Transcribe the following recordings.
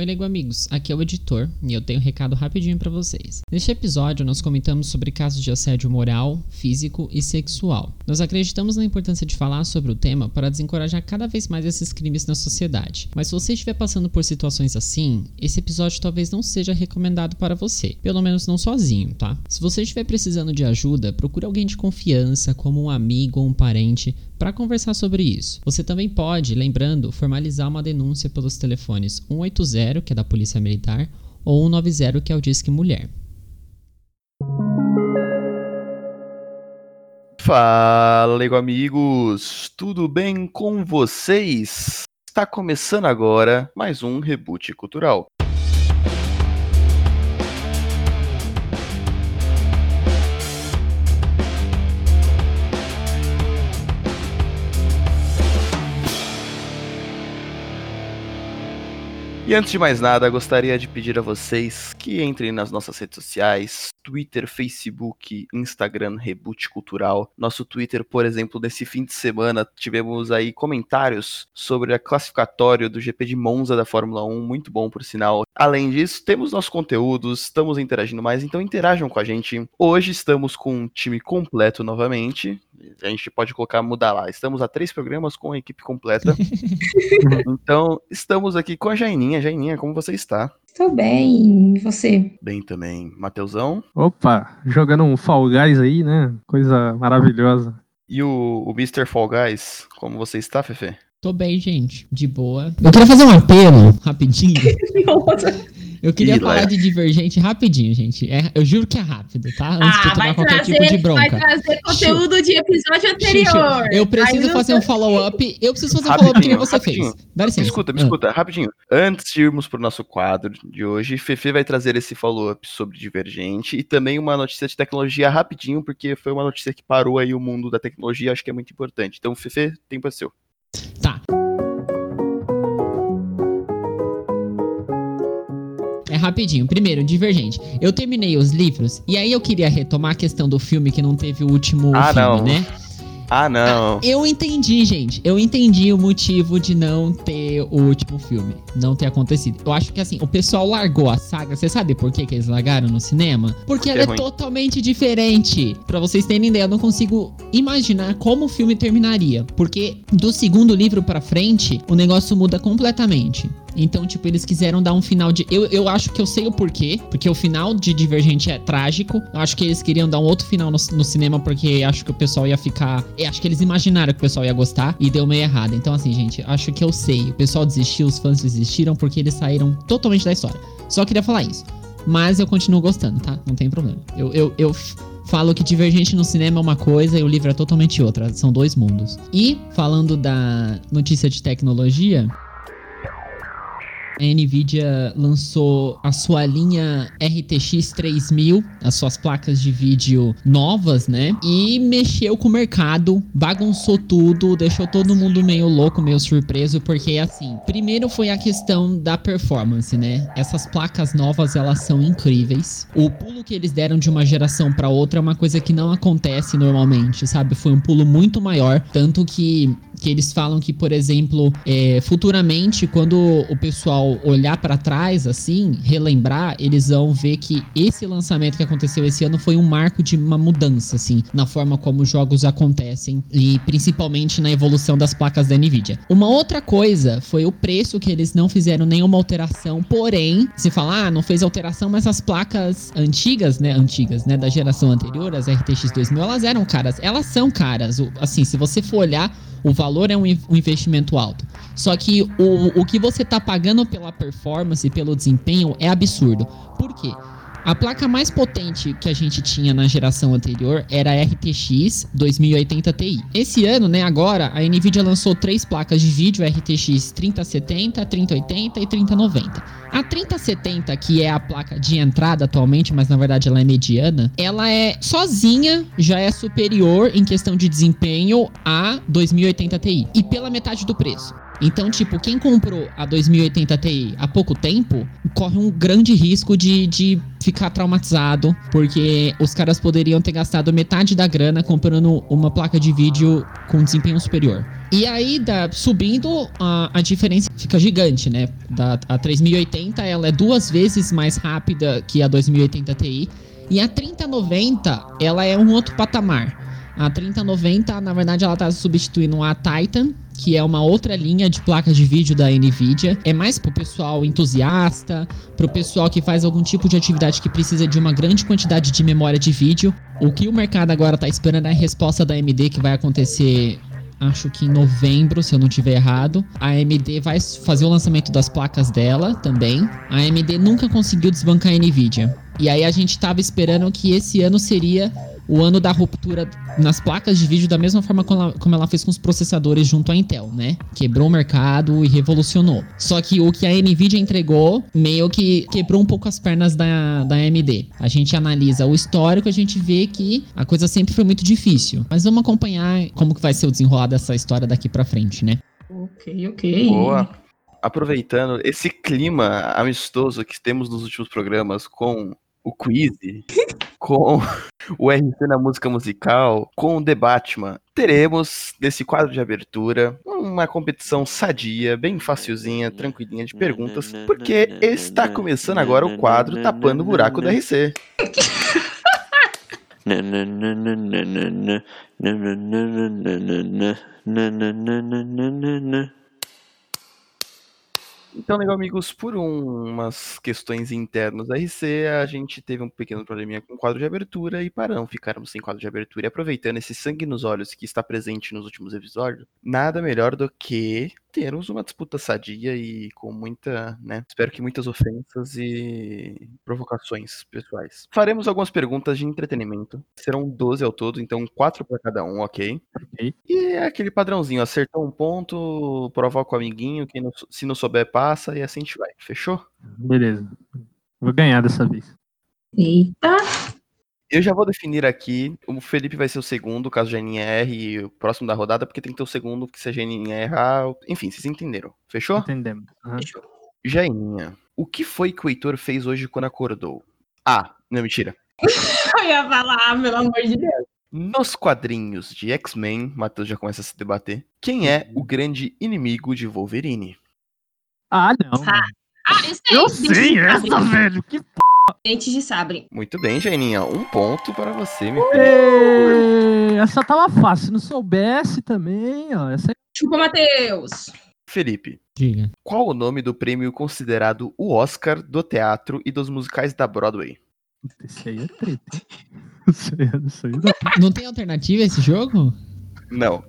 Oi, Lego amigos, aqui é o editor e eu tenho um recado rapidinho para vocês. Neste episódio, nós comentamos sobre casos de assédio moral, físico e sexual. Nós acreditamos na importância de falar sobre o tema para desencorajar cada vez mais esses crimes na sociedade. Mas se você estiver passando por situações assim, esse episódio talvez não seja recomendado para você, pelo menos não sozinho, tá? Se você estiver precisando de ajuda, procure alguém de confiança, como um amigo ou um parente, para conversar sobre isso. Você também pode, lembrando, formalizar uma denúncia pelos telefones 180, que é da Polícia Militar, ou 190, que é o Disque Mulher. Fala, amigos! Tudo bem com vocês? Está começando agora mais um Reboot Cultural. E antes de mais nada, gostaria de pedir a vocês que entrem nas nossas redes sociais, Twitter, Facebook, Instagram, Reboot Cultural. Nosso Twitter, por exemplo, nesse fim de semana, tivemos aí comentários sobre a classificatório do GP de Monza da Fórmula 1, muito bom por sinal. Além disso, temos nossos conteúdos, estamos interagindo mais, então interajam com a gente. Hoje estamos com um time completo novamente. A gente pode colocar, mudar lá. Estamos a três programas com a equipe completa. então, estamos aqui com a Jaininha. Jaininha, como você está? Estou bem, e você? Bem também. Mateusão? Opa, jogando um Fall Guys aí, né? Coisa maravilhosa. E o, o Mr. Fall Guys, como você está, Fefe? Tô bem, gente. De boa. Eu queria fazer um apelo, rapidinho. Eu queria Ih, falar Léo. de Divergente rapidinho, gente. É, eu juro que é rápido, tá? Antes Ah, vai tomar qualquer trazer, tipo de bronca. vai trazer conteúdo de episódio anterior. Xuxa, eu preciso não fazer um follow-up. Eu preciso fazer um follow-up que nem você rapidinho. fez. Dá licença. Me escuta, me Ah. escuta, rapidinho. Antes de irmos pro nosso quadro de hoje, Fefe vai trazer esse follow-up sobre Divergente e também uma notícia de tecnologia rapidinho, porque foi uma notícia que parou aí o mundo da tecnologia, acho que é muito importante. Então, Fefe, tempo é seu. Rapidinho. Primeiro, Divergente. Eu terminei os livros e aí eu queria retomar a questão do filme que não teve o último Ah, filme, não. né? Ah, não. Eu entendi, gente. Eu entendi o motivo de não ter o último filme. Não ter acontecido. Eu acho que assim, o pessoal largou a saga. Você sabe por que, que eles largaram no cinema? Porque Porque ela é é, ruim. totalmente diferente. Pra vocês terem ideia, eu não consigo imaginar como o filme terminaria. Porque do segundo livro pra frente, o negócio muda completamente. Então, tipo, eles quiseram dar um final de. Eu, eu acho que eu sei o porquê. Porque o final de Divergente é trágico. Eu acho que eles queriam dar um outro final no, no cinema. Porque acho que o pessoal ia ficar. Eu acho que eles imaginaram que o pessoal ia gostar. E deu meio errado. Então, assim, gente, acho que eu sei. O pessoal desistiu, os fãs desistiram. Porque eles saíram totalmente da história. Só queria falar isso. Mas eu continuo gostando, tá? Não tem problema. Eu, eu, eu falo que Divergente no cinema é uma coisa e o livro é totalmente outra. São dois mundos. E, falando da notícia de tecnologia. A Nvidia lançou a sua linha RTX 3000, as suas placas de vídeo novas, né? E mexeu com o mercado, bagunçou tudo, deixou todo mundo meio louco, meio surpreso, porque assim, primeiro foi a questão da performance, né? Essas placas novas, elas são incríveis. O pulo que eles deram de uma geração para outra é uma coisa que não acontece normalmente, sabe? Foi um pulo muito maior, tanto que que eles falam que, por exemplo, é, futuramente, quando o pessoal olhar pra trás, assim, relembrar, eles vão ver que esse lançamento que aconteceu esse ano foi um marco de uma mudança, assim, na forma como os jogos acontecem e principalmente na evolução das placas da Nvidia. Uma outra coisa foi o preço que eles não fizeram nenhuma alteração, porém, se falar, ah, não fez alteração, mas as placas antigas, né, antigas, né, da geração anterior, as RTX 2000, elas eram caras, elas são caras, assim, se você for olhar o valor é um um investimento alto. Só que o, o que você tá pagando pela performance e pelo desempenho é absurdo. Por quê? A placa mais potente que a gente tinha na geração anterior era a RTX 2080 Ti. Esse ano, né, agora, a Nvidia lançou três placas de vídeo RTX 3070, 3080 e 3090. A 3070, que é a placa de entrada atualmente, mas na verdade ela é mediana, ela é sozinha já é superior em questão de desempenho a 2080 Ti e pela metade do preço. Então, tipo, quem comprou a 2080 Ti há pouco tempo corre um grande risco de, de ficar traumatizado, porque os caras poderiam ter gastado metade da grana comprando uma placa de vídeo com desempenho superior. E aí, da, subindo, a, a diferença fica gigante, né? Da, a 3080 ela é duas vezes mais rápida que a 2080 Ti. E a 3090, ela é um outro patamar. A 3090, na verdade, ela tá substituindo a Titan, que é uma outra linha de placas de vídeo da Nvidia. É mais pro pessoal entusiasta, pro pessoal que faz algum tipo de atividade que precisa de uma grande quantidade de memória de vídeo. O que o mercado agora tá esperando é a resposta da AMD que vai acontecer acho que em novembro, se eu não tiver errado. A AMD vai fazer o lançamento das placas dela também. A AMD nunca conseguiu desbancar a Nvidia. E aí a gente tava esperando que esse ano seria o ano da ruptura nas placas de vídeo da mesma forma como ela, como ela, fez com os processadores junto à Intel, né? Quebrou o mercado e revolucionou. Só que o que a Nvidia entregou meio que quebrou um pouco as pernas da, da AMD. A gente analisa o histórico, a gente vê que a coisa sempre foi muito difícil. Mas vamos acompanhar como que vai ser o desenrolar dessa história daqui para frente, né? Ok, ok. Boa. Aproveitando esse clima amistoso que temos nos últimos programas com o quiz, com o RC na música musical, com o The Batman, teremos nesse quadro de abertura uma competição sadia, bem facilzinha, tranquilinha de perguntas, porque está começando agora o quadro Tapando o Buraco do RC. Então, legal, amigos, por um- umas questões internas da RC, a gente teve um pequeno probleminha com o quadro de abertura e paramos, ficarmos sem quadro de abertura. E aproveitando esse sangue nos olhos que está presente nos últimos episódios, nada melhor do que termos uma disputa sadia e com muita, né, espero que muitas ofensas e provocações pessoais. Faremos algumas perguntas de entretenimento, serão 12 ao todo, então 4 para cada um, ok? Ok. E é aquele padrãozinho, acertou um ponto, provoca o amiguinho, quem não- se não souber passa e assim a gente vai. Fechou? Beleza. Vou ganhar dessa vez. Eita. Eu já vou definir aqui, o Felipe vai ser o segundo, caso a Janinha erre, o próximo da rodada, porque tem que ter o segundo, que se a Janinha errar, enfim, vocês entenderam. Fechou? Entendemos. Aham. Jaininha, o que foi que o Heitor fez hoje quando acordou? Ah, não, mentira. Eu ia falar, pelo amor de Deus. Nos quadrinhos de X-Men, Matheus já começa a se debater, quem é o grande inimigo de Wolverine? Ah, não. Ah, Ah, eu sei. Eu sei essa, velho. Que Dente de sabre. Muito bem, Jaininha, um ponto para você, meu Ê, Essa tava fácil. Se não soubesse também, ó. Essa Chupa, Matheus. Felipe, Diga. qual o nome do prêmio considerado o Oscar do teatro e dos musicais da Broadway? Esse aí é treta. aí, é- esse aí não. Não tem alternativa esse jogo? Não,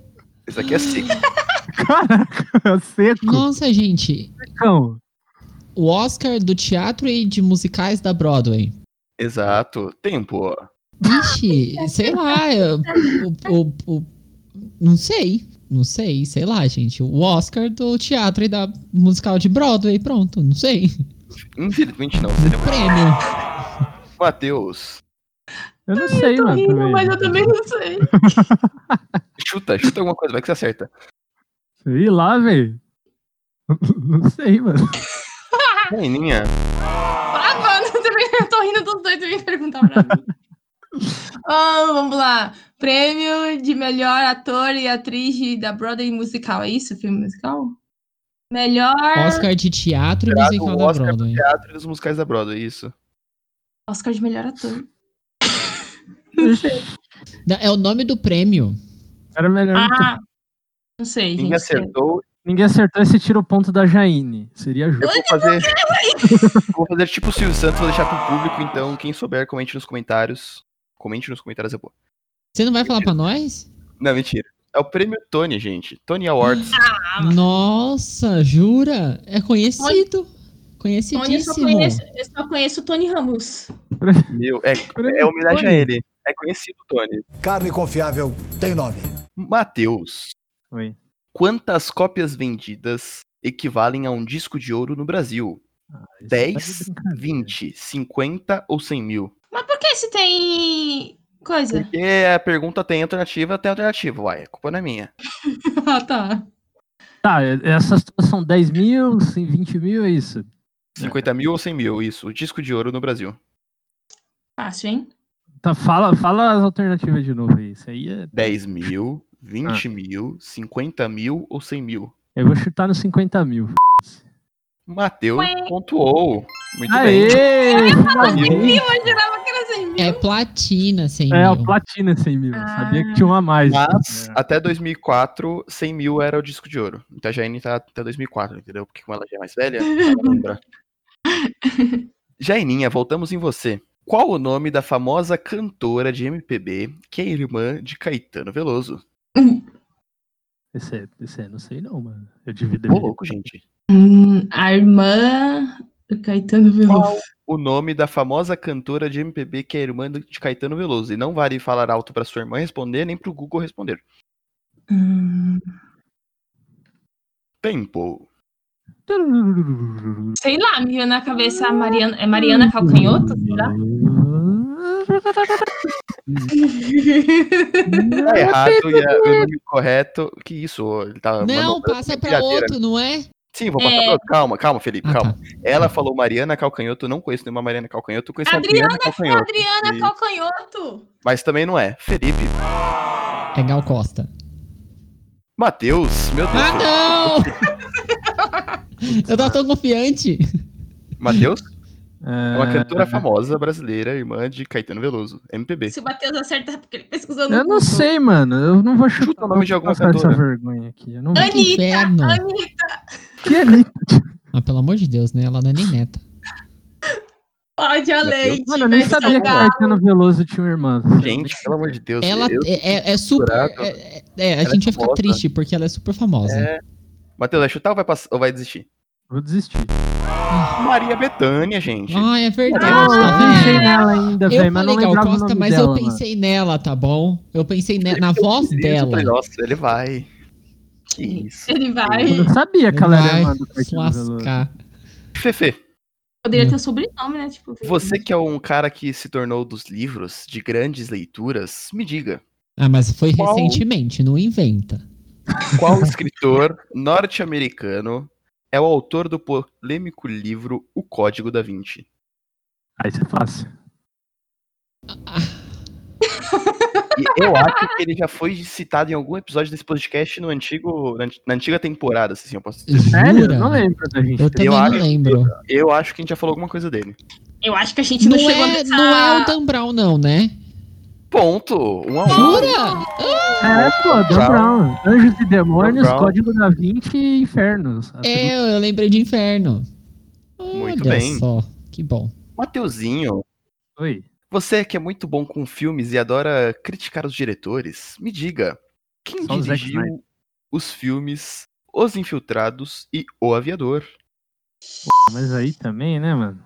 esse aqui é seco. Caraca, seco. Nossa, gente. Cão. O Oscar do teatro e de musicais da Broadway. Exato, tempo. Vixe, sei lá. eu- o, o- o- não sei. Não sei, sei lá, gente. O Oscar do teatro e da musical de Broadway, pronto, não sei. Infelizmente não, seria Prêmio. Matheus. Eu não sei, Tô mano. rindo, também. mas eu também não sei. Chuta, chuta alguma coisa, vai que você acerta. Sei lá, velho. Não sei, mano. Jaininha, Ah, mano, eu também eu tô rindo dos dois, vem perguntar pra mim. Ah, vamos lá. Prêmio de melhor ator e atriz de- da Broadway musical. É isso? Filme musical? Melhor. Oscar de teatro e musical da Oscar do Broadway. teatro e dos musicais da Broadway, isso. Oscar de melhor ator. Não sei. É o nome do prêmio. Era melhor. Ah, não sei, Ninguém gente. acertou. Ninguém acertou esse tira o ponto da Jaine. Seria Eu justo. vou fazer. vou fazer tipo o Silvio Santos, vou deixar pro público, então quem souber, comente nos comentários. Comente nos comentários, é boa. Você não vai falar pra nós? Não, mentira. É o prêmio Tony, gente. Tony Awards. Ah. Nossa, jura? É conhecido. Tony, eu só Conhecidíssimo. conheço, eu só conheço o Tony Ramos. Meu, é, é homenagem a ele. É conhecido, Tony. Carne confiável tem nome. Matheus, Oi. Quantas cópias vendidas equivalem a um disco de ouro no Brasil? Ah, isso 10, tá de brincadeira. 20, 50 ou 100 mil? Mas por que se tem coisa? Porque a pergunta tem alternativa, tem alternativa, uai. A culpa não é minha. Ah, tá. Tá, essas são 10 mil, 20 mil, é isso. 50 mil ou 100 mil, isso. O disco de ouro no Brasil. Fácil, hein? Tá, fala, fala as alternativas de novo aí. Isso aí é. 10 mil, Ah. 20 mil, 50 mil ou 100 mil. Eu vou chutar nos 50 mil. Matheus pontuou. Muito bem. Aê! finalmente. Eu imaginava que era 100 mil. É platina, 100 É, mil. o platina 100 mil. Ah. Sabia que tinha uma a mais. Mas É. até 2004, 100 mil era o disco de ouro. Então a Jaine tá até 2004, entendeu? Porque como ela já é mais velha, ela lembra. Jaininha, voltamos em você. Qual o nome da famosa cantora de MPB que é irmã de Caetano Veloso? Esse, é- esse é, não sei não, mano. Eu devia Ô, louco, gente. Hum, a irmã do Caetano Veloso. O nome da famosa cantora de MPB que é irmã de Caetano Veloso. E não vale falar alto pra sua irmã responder, nem pro Google responder. Hum, Tempo. sei lá, me veio na cabeça a Mariana. É Mariana Calcanhoto? Será? Tá errado e a- o nome correto. Que isso? Ele tá Não, mandando- passa pra outro, não é? Sim, vou passar É. pra outro. Calma, calma, Felipe, Ah, calma. tá. Ela falou Mariana Calcanhoto, eu não conheço nenhuma Mariana Calcanhoto, conheço a Adriana Calcanhoto. Adriana E- Calcanhoto. Mas também não é. Felipe. É Gal Costa. Matheus, meu Deus. Ah, não! Eu tava tão confiante. Matheus é uma É, cantora famosa brasileira, irmã de Caetano Veloso, MPB. Se o Matheus acerta, é porque ele pesquisou no Eu não sei, mano. Eu não vou chutar. Chuta o nome de vou alguma passar essa cantora. vergonha aqui. Eu não. Anitta, inferno. Anitta, Que Anitta? Ah, pelo amor de Deus, né? Ela não é nem neta. Cláudia Leite. Mano, eu nem sabia que. Caetano Veloso tinha uma irmã. Gente, pelo amor de Deus. Ela eu- é, é- é super. É, é- é, a Ela é gente vai ficar triste porque ela é super famosa. É. Matheus, vai chutar ou vai, pass- ou vai desistir? Vou desistir. Maria Bethânia, gente. Ah, é verdade, Ah, tá eu pensei nela ainda, Eu velho, mas não falei Gal Costa, nome mas dela, eu mano. pensei nela, tá bom? Eu pensei ne- na voz Eu dela. falei, Nossa, ele vai. Que isso. Ele Eu vai. não sabia que ela era irmã Vai do. Fefe, Poderia ter o sobrenome, né? Tipo, você que é um cara que se tornou dos livros, de grandes leituras, me diga, Ah, mas foi Qual- recentemente, não inventa. qual escritor norte-americano é o autor do polêmico livro O Código da Vinci? Ah, isso é fácil. E eu acho que ele já foi citado em algum episódio desse podcast no antigo, na, antiga temporada, se assim eu posso dizer. Sério? Jura? Não lembro da gente. Eu também Eu não acho- lembro. Eu acho que a gente já falou alguma coisa dele. Eu acho que a gente não, Não chegou é, nessa... não é o Dan Brown, não, né? Ponto! Um a um. Jura? É, pô, Dan Brown. Brown. Anjos e Demônios. Código da Vinci e Infernos. É, eu lembrei de Inferno. Muito Olha bem. só, que bom. Mateuzinho, Oi. você que é muito bom com filmes e adora criticar os diretores, me diga, quem Só dirigiu os filmes Os Infiltrados e O Aviador? Mas aí também, né, mano?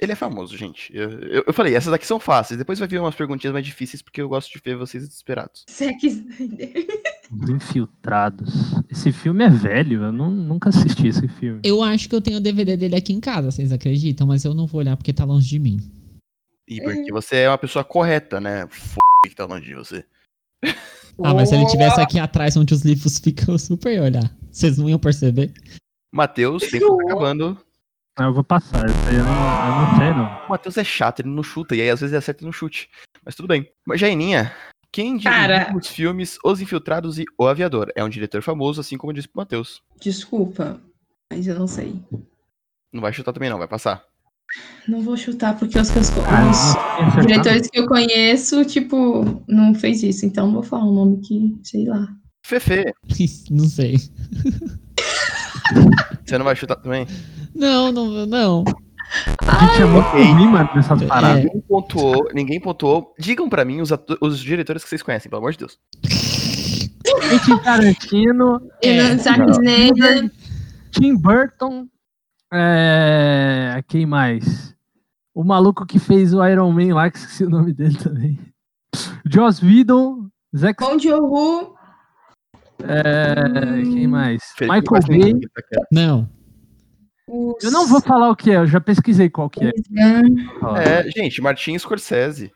Ele é famoso, gente. Eu, eu- eu falei, essas aqui são fáceis. Depois vai vir umas perguntinhas mais difíceis, porque eu gosto de ver vocês desesperados. Zack Snyder. Os Infiltrados. Esse filme é velho, eu não- nunca assisti esse filme. Eu acho que eu tenho o DVD dele aqui em casa, vocês acreditam? Mas eu não vou olhar porque tá longe de mim. E porque você é uma pessoa correta, né? F que tá longe de você. Ah, mas se ele tivesse aqui atrás onde os livros ficam, eu super ia olhar. Vocês não iam perceber? Matheus, tempo tá acabando. Eu vou passar, isso aí eu não, eu não sei, não. O Matheus é chato, ele não chuta, e aí às vezes ele acerta no chute. Mas tudo bem. Mas Jaininha, quem dirigiu os filmes Os Infiltrados e O Aviador? É um diretor famoso, assim como disse pro Matheus. Desculpa, mas eu não sei. Não vai chutar também não, vai passar. Não vou chutar porque os, que eu- os Ah, tinha acertado. diretores que eu conheço, tipo, não fez isso. Então não vou falar um nome que, sei lá. Fefe, não sei. você não vai chutar também? Não, não, não. A gente é muito ruim, mano, nessas paradas. É. Ninguém pontuou, ninguém pontuou. Digam pra mim os, os diretores que vocês conhecem, pelo amor de Deus. Quentin Tarantino, É, Zack não. Snyder. Tim Burton, é... quem mais? O maluco que fez o Iron Man lá, que esqueci o nome dele também. Joss Whedon, Zack... Joe É... Quem mais? Felipe, Michael Bay. ninguém Não. Eu não vou falar o que é, eu já pesquisei qual que é. É, gente, Martin Scorsese.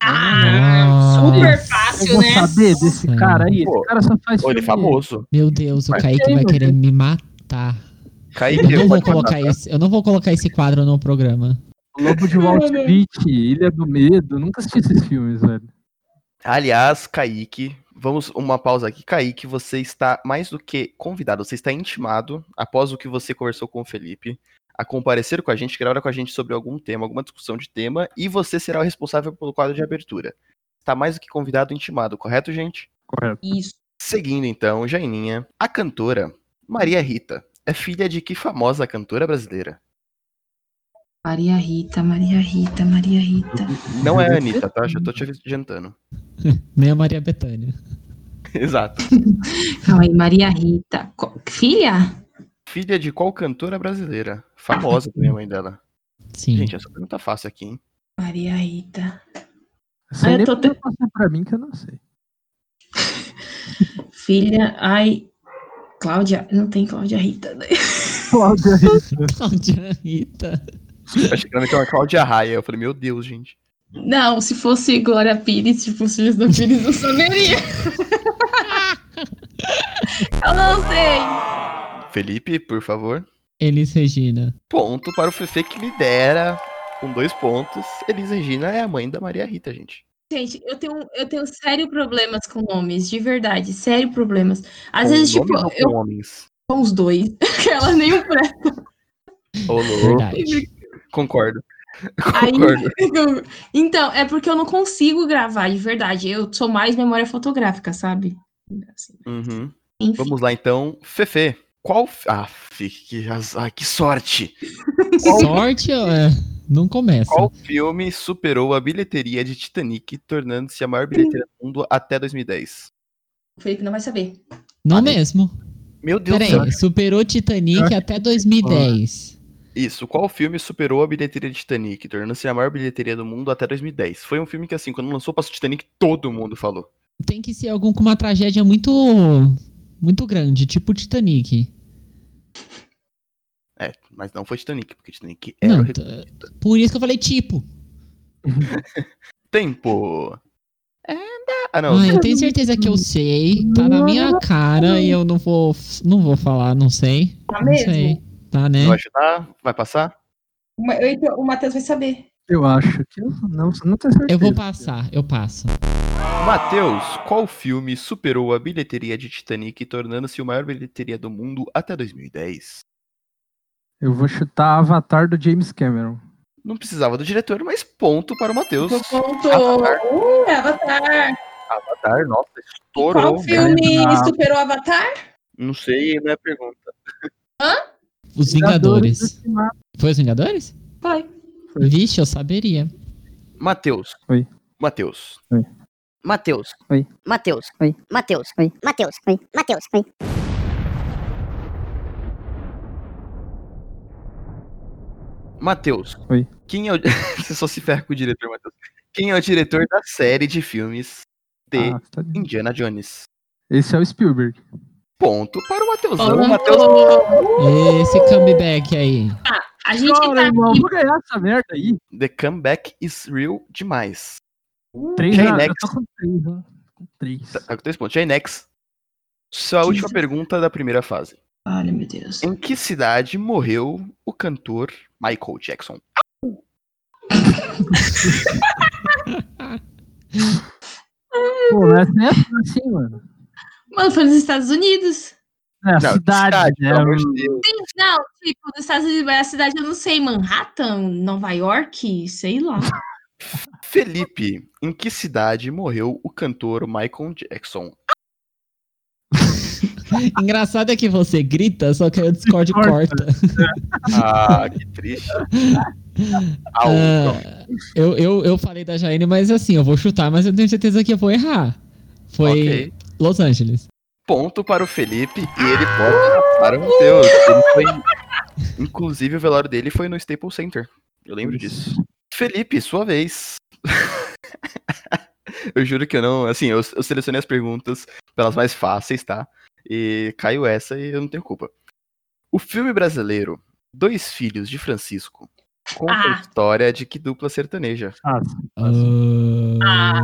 Ah, super fácil. fácil, vou né? saber desse cara aí? Pô, Esse cara só faz Pô, ele é famoso. Meu Deus, o Mas Kaique vai querer me matar. Kaique, Eu não vou colocar matar, esse, eu não vou colocar esse quadro no programa. Lobo de Wall Street, Ilha do Medo. Nunca assisti esses filmes, velho. Aliás, Kaique, vamos uma pausa aqui. Kaique, você está mais do que convidado, você está intimado, após o que você conversou com o Felipe, a comparecer com a gente, gravar com a gente sobre algum tema, alguma discussão de tema, e você será o responsável pelo quadro de abertura. Está mais do que convidado e intimado, correto, gente? Correto. Isso. Seguindo então, Jaininha, a cantora Maria Rita é filha de que famosa cantora brasileira? Maria Rita, Maria Rita, Maria Rita. Não é a Anitta, tá? Já tô te adiantando. Nem a Maria Bethânia. Exato. Calma aí, Maria Rita. Filha? Filha de qual cantora brasileira? Famosa também a mãe dela. Sim. Gente, essa pergunta é fácil aqui, hein? Maria Rita. Essa Ah, aí eu tô passar pra mim que eu não sei. Filha. Ai. Cláudia. Não tem Cláudia Rita. né? Cláudia Rita. Cláudia Rita. Eu achei que era uma Cláudia Raia. Eu falei, meu Deus, gente. Não, se fosse Glória Pires, tipo, os filhos da Pires, eu saberia. eu não sei. Felipe, por favor. Elis Regina. Ponto para o Fefe que lidera com dois pontos. Elis Regina é a mãe da Maria Rita, gente. Gente, eu tenho, eu tenho sério problemas com nomes, de verdade, sério problemas. Às Com vezes, tipo, ou com eu homens. com os dois, que ela nem o pré. Ô, louco. Verdade. Concordo. Aí, então, é porque eu não consigo gravar, de verdade. Eu sou mais memória fotográfica, sabe? Assim, Uhum. enfim. Vamos lá, então. Fefe, qual... Ah, fi- que, azar, que sorte. Sorte, é, não começa. Qual filme superou a bilheteria de Titanic, tornando-se a maior bilheteria do mundo até 2010? O Felipe não vai saber. Não Ah, mesmo. Meu Deus do céu. Peraí, superou Titanic até 2010. Isso, qual filme superou a bilheteria de Titanic, tornando-se a maior bilheteria do mundo até 2010? Foi um filme que, assim, quando lançou passou Titanic, todo mundo falou. Tem que ser algum com uma tragédia muito muito grande, tipo Titanic. É, mas não foi Titanic, porque Titanic era Não, por isso que eu falei tipo. Tempo. É, ah, não. Ah, eu tenho certeza que eu sei, tá na minha cara e eu não vou não vou falar, não sei. Tá Não sei. Tá, né? Vai chutar? Vai passar? O Matheus vai saber. Eu acho que eu não, não tenho certeza. Eu vou passar, eu passo. Matheus, qual filme superou a bilheteria de Titanic, tornando-se a maior bilheteria do mundo até 2010? Eu vou chutar Avatar do James Cameron. Não precisava do diretor, mas ponto para o Matheus. Eu ponto. Avatar. Uh, Avatar. Avatar, nossa, Qual estourou. filme Ah. superou Avatar? Não sei, não é pergunta. Os Vingadores. do Cinema. Foi os Vingadores? Foi. Vixe, eu saberia. Matheus. Oi. Matheus. Oi. Matheus. Oi. Mateus. Oi. Mateus. Oi. Mateus. Oi. Mateus. Oi. Matheus. Oi. Quem é o. Você só se ferra com o diretor, Matheus. Quem é o diretor da série de filmes de Ah, tá de- Indiana Jones? Esse é o Spielberg. Ponto para o Matheusão. Ponto. O Matheus Esse comeback aí. A gente Chora, tá irmão, aqui. vou ganhar essa merda aí. The comeback is real demais. Três com ó. Com três. Tá com três pontos. Jainex. Sua Jesus. última pergunta da primeira fase. Olha, meu Deus. Em que cidade morreu o cantor Michael Jackson? Pô, mas não é assim, mano. Mano, foi nos Estados Unidos. É a Não, cidade, né? pelo amor de Deus. Sim, Não, tipo, nos Estados Unidos, mas a cidade eu não sei, Manhattan, Nova York, sei lá. Felipe, em que cidade morreu o cantor Michael Jackson? Engraçado é que você grita, só que o Discord Corta. corta. Ah, que triste. Ah, eu, eu, eu falei da Jaine, mas assim, eu vou chutar, mas eu tenho certeza que eu vou errar. Foi ok. Los Angeles. Ponto para o Felipe e ele pode para o Matheus. Ele foi... Inclusive, o velório dele foi no Staples Center. Eu lembro disso. Felipe, sua vez. eu juro que eu não. Assim, eu, eu selecionei as perguntas pelas mais fáceis, tá? E caiu essa e eu não tenho culpa. O filme brasileiro Dois Filhos de Francisco conta a Ah. história de que dupla sertaneja? Fácil. Ah,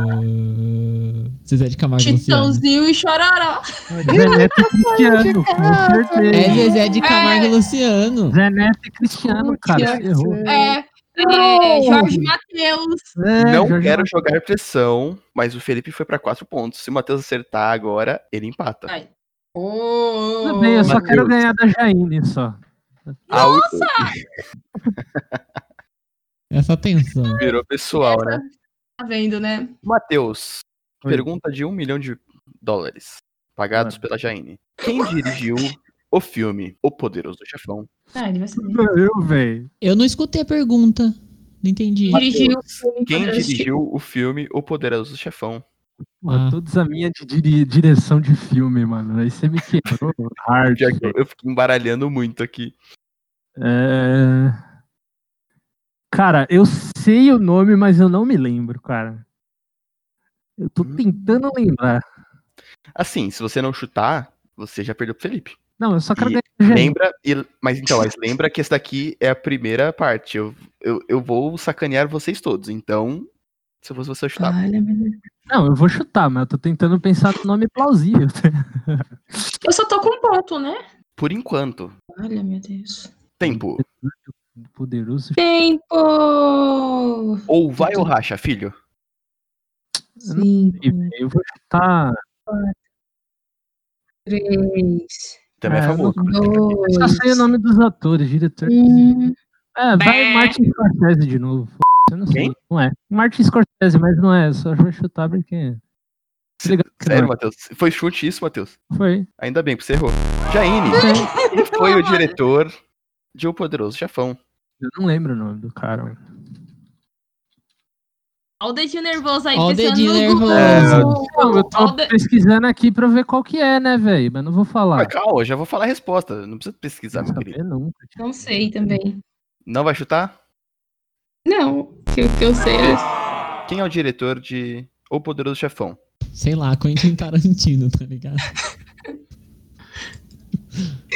Zezé de Camargo e Luciano. Chitãozinho e Chororó. Zé Neto e Cristiano, com certeza. É Zezé de Camargo e Luciano. Zé Neto e Cristiano, cara. você Errou. É, é, Jorge Matheus. É, não Jorge quero Matheus. jogar pressão, mas o Felipe foi pra 4 pontos. Se o Matheus acertar agora, ele empata. Ai. Ô, Tudo bem, eu só Matheus. quero ganhar da Jaine só. A u- Essa tensão. Virou pessoal, né? Tá vendo, né? Matheus, pergunta de um milhão de dólares, pagados Mano. pela Jaine. Quem dirigiu o filme O Poderoso Chefão? Ah, ele vai saber. Eu, velho. Eu não escutei a pergunta. Não entendi. Dirigiu o filme Quem Poderoso dirigiu o filme O Poderoso Chefão? Ah. todos a minha de direção de filme, mano. Aí você me quebrou hard. Eu fico embaralhando muito aqui. É... Cara, eu sei o nome, mas eu não me lembro, cara. Eu tô Hum. tentando lembrar. Assim, se você não chutar, você já perdeu pro Felipe. Não, eu só quero E. Lembra, e- mas então, mas lembra que essa daqui é a primeira parte. Eu, eu, eu vou sacanear vocês todos. Então, se eu fosse você eu chutava. Olha, meu Deus. Não, eu vou chutar, mas eu tô tentando pensar no nome plausível. Eu só tô com um ponto, né? Por enquanto. Olha, meu Deus. Tempo. Poderoso. Tempo! Ou vai ou racha, filho? Cinco, Eu vou chutar. três, Também é, É, não- famoso. Eu só dois, sei o nome dos atores, diretor. um. É, vai Martin Scorsese de novo. Eu não sei. Quem? Não é. Martin Scorsese, mas não é. Só vou chutar porque. Ligado que Sério, Matheus? Foi chute isso, Matheus? é. Foi. Ainda bem, porque você errou. Jaine, quem foi o diretor de O Poderoso Chefão? Eu não lembro o nome do cara. mano. Olha o dedinho nervoso aí, o dedinho nervoso. Não, eu tô de- pesquisando aqui pra ver qual que é, né, velho? Mas não vou falar. Mas calma, eu já vou falar a resposta. Não precisa pesquisar, Não meu querido. Não sei também. Não vai chutar? Não, que o que eu sei é... Quem é o diretor de O Poderoso Chefão? Sei lá, Quentin Tarantino, tá ligado?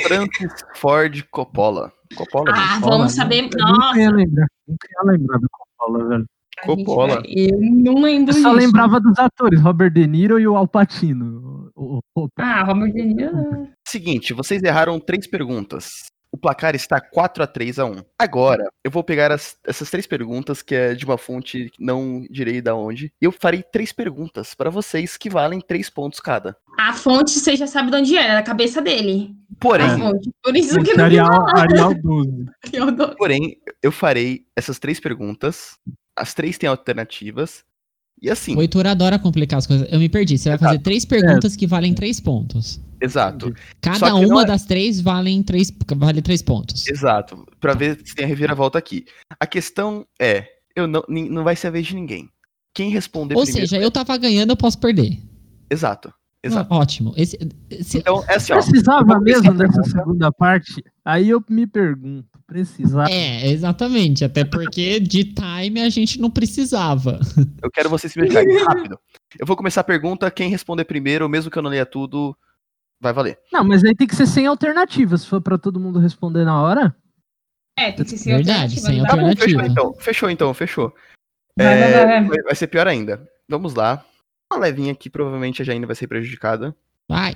Francis Ford Coppola. Coppola, Ah. Coppola, vamos saber. nunca- Nunca ia Nossa, lembrar. Nunca ia lembrar do Coppola, velho. gente Coppola. vai- eu não lembro Eu só disso. lembrava dos atores, Robert De Niro e o Al Pacino. O- o- o- Ah, Robert De Niro. Seguinte, vocês erraram três perguntas. O placar está 4 a 3 a 1. Agora, eu vou pegar as- essas três perguntas, que é de uma fonte que não direi da onde, e eu farei três perguntas para vocês que valem três pontos cada. A fonte você já sabe de onde é, da cabeça dele. Porém, A fonte. Por isso que não Arial, Arial 12. eu dou. porém, eu farei essas três perguntas. As três têm alternativas. E assim, O Heitor adora complicar as coisas. Eu me perdi. Você vai Exato. fazer três perguntas que valem três pontos. exato. Cada não uma é- das três valem três, vale três pontos. Exato. Pra ver se tem a reviravolta aqui. A questão é, eu não, não vai ser a vez de ninguém. Quem responder Ou primeiro. seja, eu tava ganhando, eu posso perder. Exato. Exato. Ah, ótimo. Esse, esse- Então, é assim, ó. eu Precisava mesmo dessa segunda parte? Aí eu me pergunto, precisava. É, exatamente. Até porque de time a gente não precisava. Eu quero vocês se medicarem rápido. Eu vou começar a pergunta, quem responder primeiro, mesmo que eu não leia tudo, vai valer. Não, mas aí tem que ser sem alternativas. Se for pra todo mundo responder na hora. É, tem que ser Verdade, alternativa, sem Tá bom, Alternativa. fechou então. Fechou então, fechou. Vai, É, vai, vai. vai- vai ser pior ainda. Vamos lá. Uma levinha aqui, provavelmente a Jaine vai ser prejudicada. Vai,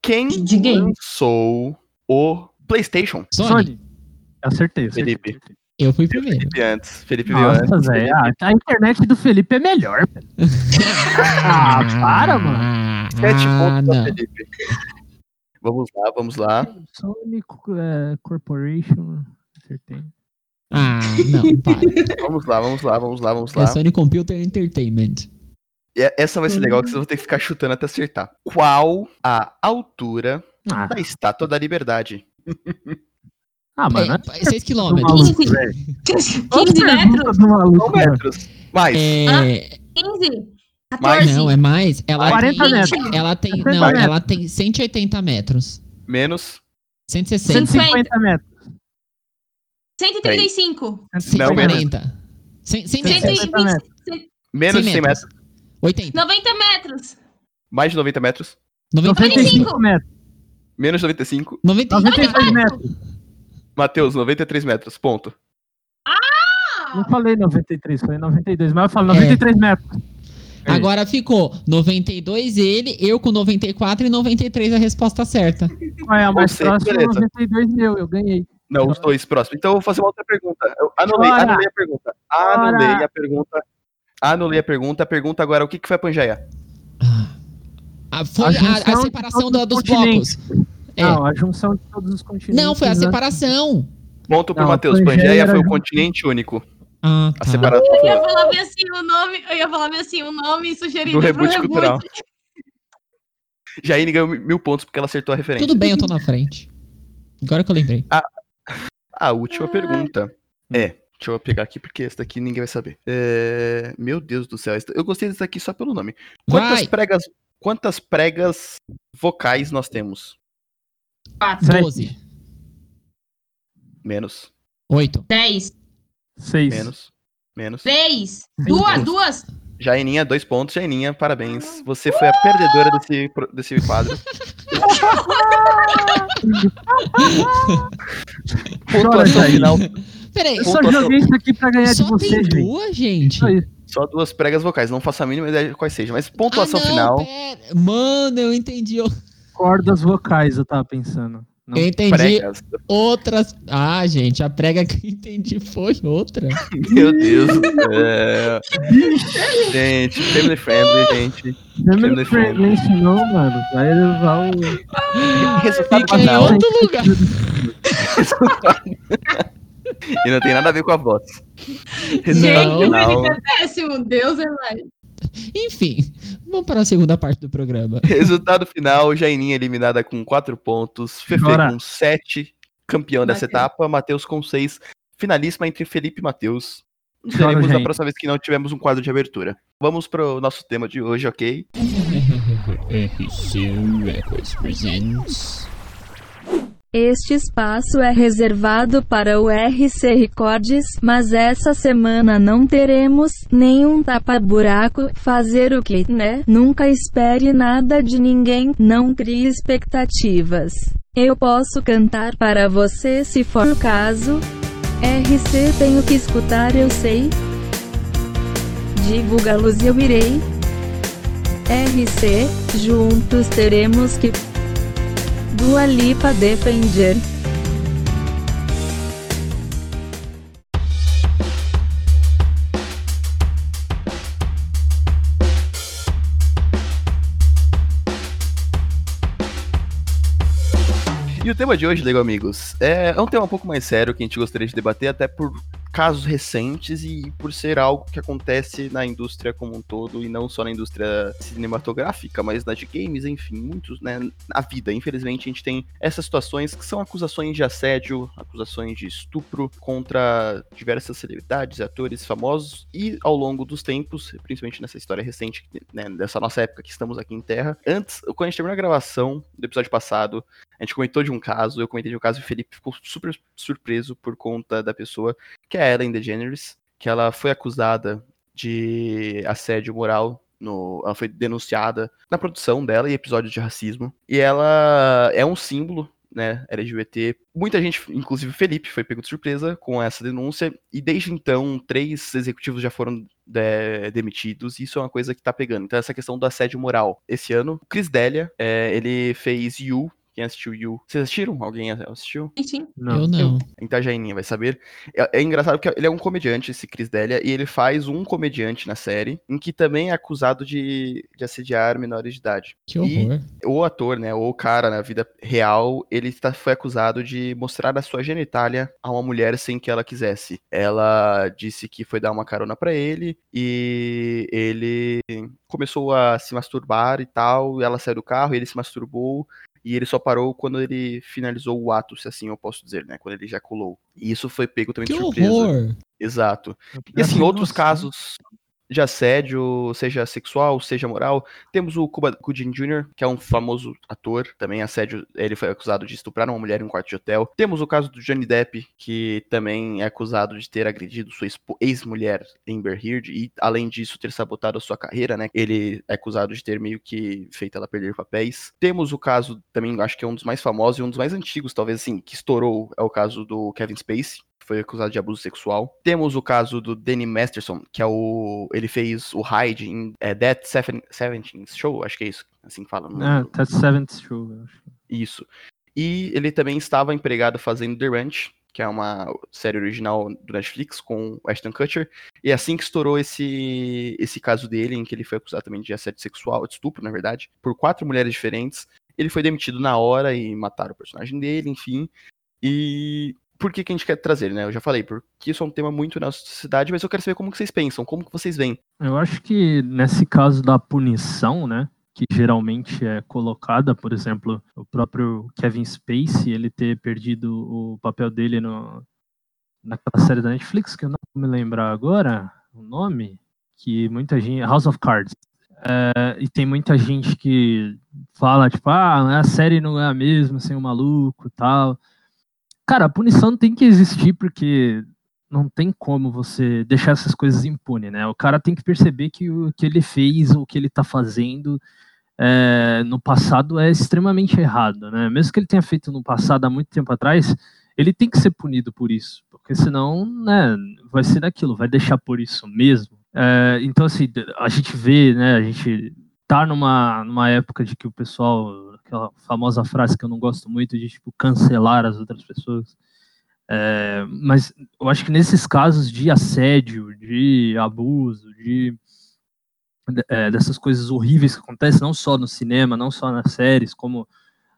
Quem De game. lançou o PlayStation? Sony. Sony. Acertei, acertei. Felipe. Eu fui primeiro. Felipe antes. Felipe veio antes. Nossa, velho. ah, A internet do Felipe é melhor. velho. Ah, para, mano. Sete ah, pontos pra não. Felipe. Vamos lá, vamos lá. Sony é, Corporation. Acertei. Ah, não, para. Vamos lá, vamos lá, vamos lá, vamos lá. É Sony Computer Entertainment. E essa vai ser legal que vocês vão ter que ficar chutando até acertar. Qual a altura Ah, da Estátua da Liberdade? ah mano. É, 6 do quilômetros. maluco, velho. 15 Olha as metros? perguntas do maluco, metros? Mais. É, 15? Mais 14? não, é mais. Ela 40 tem, metros. Ela tem, 40 não, metros. ela tem 180 metros. Menos. 160. 150 metros. 135. Não, menos. 140. 100, 160 120, metros. Menos de 100 metros. 80. 90 metros. Mais de 90 metros. 95. 95 metros. Menos de 95. 90, 92 metros. Matheus, 93 metros. Ponto. Não falei 93, falei 92, mas eu falo É. 93 metros. Agora ficou 92 ele, eu com 94 e 93 a resposta certa. Ué, a mais próxima é beleza. 92 meu, eu ganhei. Não, os dois próximos. Então eu vou fazer uma outra pergunta. Eu anulei, Bora. anulei a pergunta. Anulei Bora. a pergunta. Anulei a pergunta. A pergunta agora, o que, que foi a Pangeia? Ah, foi A a, a separação os dos blocos. É. Não, a junção de todos os continentes. Não, foi a né? separação. Ponto pro Matheus. Pangeia foi o junto. continente único. Ah, A tá. separação Eu ia falar bem assim o nome, eu ia falar bem assim o nome sugerido do pro reboot reboot. cultural. Jaine ganhou mil pontos porque ela acertou a referência. Tudo bem, eu tô na frente. Agora que eu lembrei. A última pergunta é. Deixa eu pegar aqui porque essa daqui ninguém vai saber. É, Meu Deus do céu. Eu gostei dessa aqui só pelo nome. Quantas Vai. pregas, quantas pregas vocais nós temos? Quatro, Sete. 12. Menos. 8. dez, Seis. Menos. Menos. três, duas, duas. Jaininha, dois pontos. Jaininha, parabéns. Você foi a perdedora desse, desse quadro. Pontuação final. Peraí, Eu só joguei isso aqui pra ganhar de só você, tem gente. duas, gente? Só. Só duas pregas vocais. Não faço a mínima ideia de quais sejam. Mas pontuação ah, não, final. pera. Mano, eu entendi. Cordas vocais, eu tava pensando. Não. Eu entendi Pregas. outras. Ah, gente, a prega que eu entendi foi outra. Meu Deus. É... gente, family friendly, gente. Family friendly isso não, mano. Vai levar o. Resultado Fica em outro lugar. E não tem nada a ver com a voz. Gente, Resultado o final. Felipe é péssimo, Deus é mais. Enfim, vamos para a segunda parte do programa. Resultado final, Jaininha eliminada com 4 pontos, Fefe Bora. com 7, campeão dessa Matheus. etapa, Matheus com 6, finalíssima entre Felipe e Matheus. Nos veremos na próxima vez que não tivermos um quadro de abertura. Vamos pro nosso tema de hoje, ok? RC Records presents. Este espaço é reservado para o RC Records, mas essa semana não teremos nenhum tapa-buraco. Fazer o que, né? Nunca espere nada de ninguém, não crie expectativas. Eu posso cantar para você se for o caso. RC tenho que escutar, eu sei. Divulga-los eu irei. RC, juntos teremos que. Dua Lipa Defender. E o tema de hoje, Lego Amigos, é, é um tema um pouco mais sério que a gente gostaria de debater, até por casos recentes e por ser algo que acontece na indústria como um todo, e não só na indústria cinematográfica, mas na de games, enfim, muitos, né, na vida. Infelizmente, a gente tem essas situações que são acusações de assédio, acusações de estupro contra diversas celebridades, atores famosos, e ao longo dos tempos, principalmente nessa história recente, né, dessa nossa época que estamos aqui em Terra, antes, quando a gente terminou a gravação do episódio passado, a gente comentou de um caso, eu comentei de um caso e o Felipe ficou super surpreso por conta da pessoa, que é a Ellen DeGeneres, que ela foi acusada de assédio moral. No, ela foi denunciada na produção dela e episódios de racismo. E ela é um símbolo, né, LGBT. Muita gente, inclusive Felipe, foi pego de surpresa com essa denúncia. E desde então, três executivos já foram é, demitidos. E isso é uma coisa que tá pegando. Então, essa questão do assédio moral. Esse ano, o Chris Delia, é, ele fez You. Quem assistiu You? Vocês assistiram? Alguém assistiu? Sim. Não. Eu não. Então a Jaininha vai saber. É, é engraçado porque ele é um comediante, esse Chris Delia, e ele faz um comediante na série, em que também é acusado de, de assediar menores de idade. Que E- horror. O ator, né, ou o cara na vida real, ele tá, foi acusado de mostrar a sua genitália a uma mulher sem que ela quisesse. Ela disse que foi dar uma carona pra ele e ele começou a se masturbar e tal, e ela saiu do carro, e ele se masturbou. E ele só parou quando ele finalizou o ato, se assim eu posso dizer, né? Quando ele ejaculou. E isso foi pego também Que de surpresa. horror. Exato. E assim, outros casos de assédio, seja sexual, seja moral, temos o Cuba Gooding Jr., que é um famoso ator, também assédio, ele foi acusado de estuprar uma mulher em um quarto de hotel. Temos o caso do Johnny Depp, que também é acusado de ter agredido sua ex-mulher Amber Heard e além disso ter sabotado a sua carreira, né? Ele é acusado de ter meio que feito ela perder papéis. Temos o caso também, acho que é um dos mais famosos e um dos mais antigos, talvez assim, que estourou, é o caso do Kevin Spacey, foi acusado de abuso sexual. Temos o caso do Danny Masterson, que é o. Ele fez o Hyde em é, Death Seventeen Show, acho que é isso, assim que fala. Ah, That Seventh Show, eu acho. Isso. E ele também estava empregado fazendo The Ranch, que é uma série original do Netflix com o Ashton Kutcher. E assim que estourou esse, esse caso dele, em que ele foi acusado também de assédio sexual, de estupro, na verdade, por quatro mulheres diferentes, ele foi demitido na hora e mataram o personagem dele, enfim. E por que, que a gente quer trazer, né? Eu já falei, porque isso é um tema muito na sociedade, mas eu quero saber como que vocês pensam, como que vocês veem. Eu acho que nesse caso da punição, né, que geralmente é colocada, por exemplo, o próprio Kevin Spacey, ele ter perdido o papel dele no, naquela série da Netflix, que eu não vou me lembrar agora o nome, que muita gente. House of Cards. É, e tem muita gente que fala, tipo, ah, a série não é a mesma sem o maluco tal. Cara, a punição tem que existir porque não tem como você deixar essas coisas impune, né? O cara tem que perceber que o que ele fez, o que ele tá fazendo é, no passado é extremamente errado, né? Mesmo que ele tenha feito no passado há muito tempo atrás, ele tem que ser punido por isso, porque senão, né, vai ser daquilo, vai deixar por isso mesmo. É, então, assim, a gente vê, né, a gente tá numa, numa época de que o pessoal, aquela famosa frase que eu não gosto muito, de, tipo, cancelar as outras pessoas, é, mas eu acho que nesses casos de assédio, de abuso, de é, dessas coisas horríveis que acontecem não só no cinema, não só nas séries, como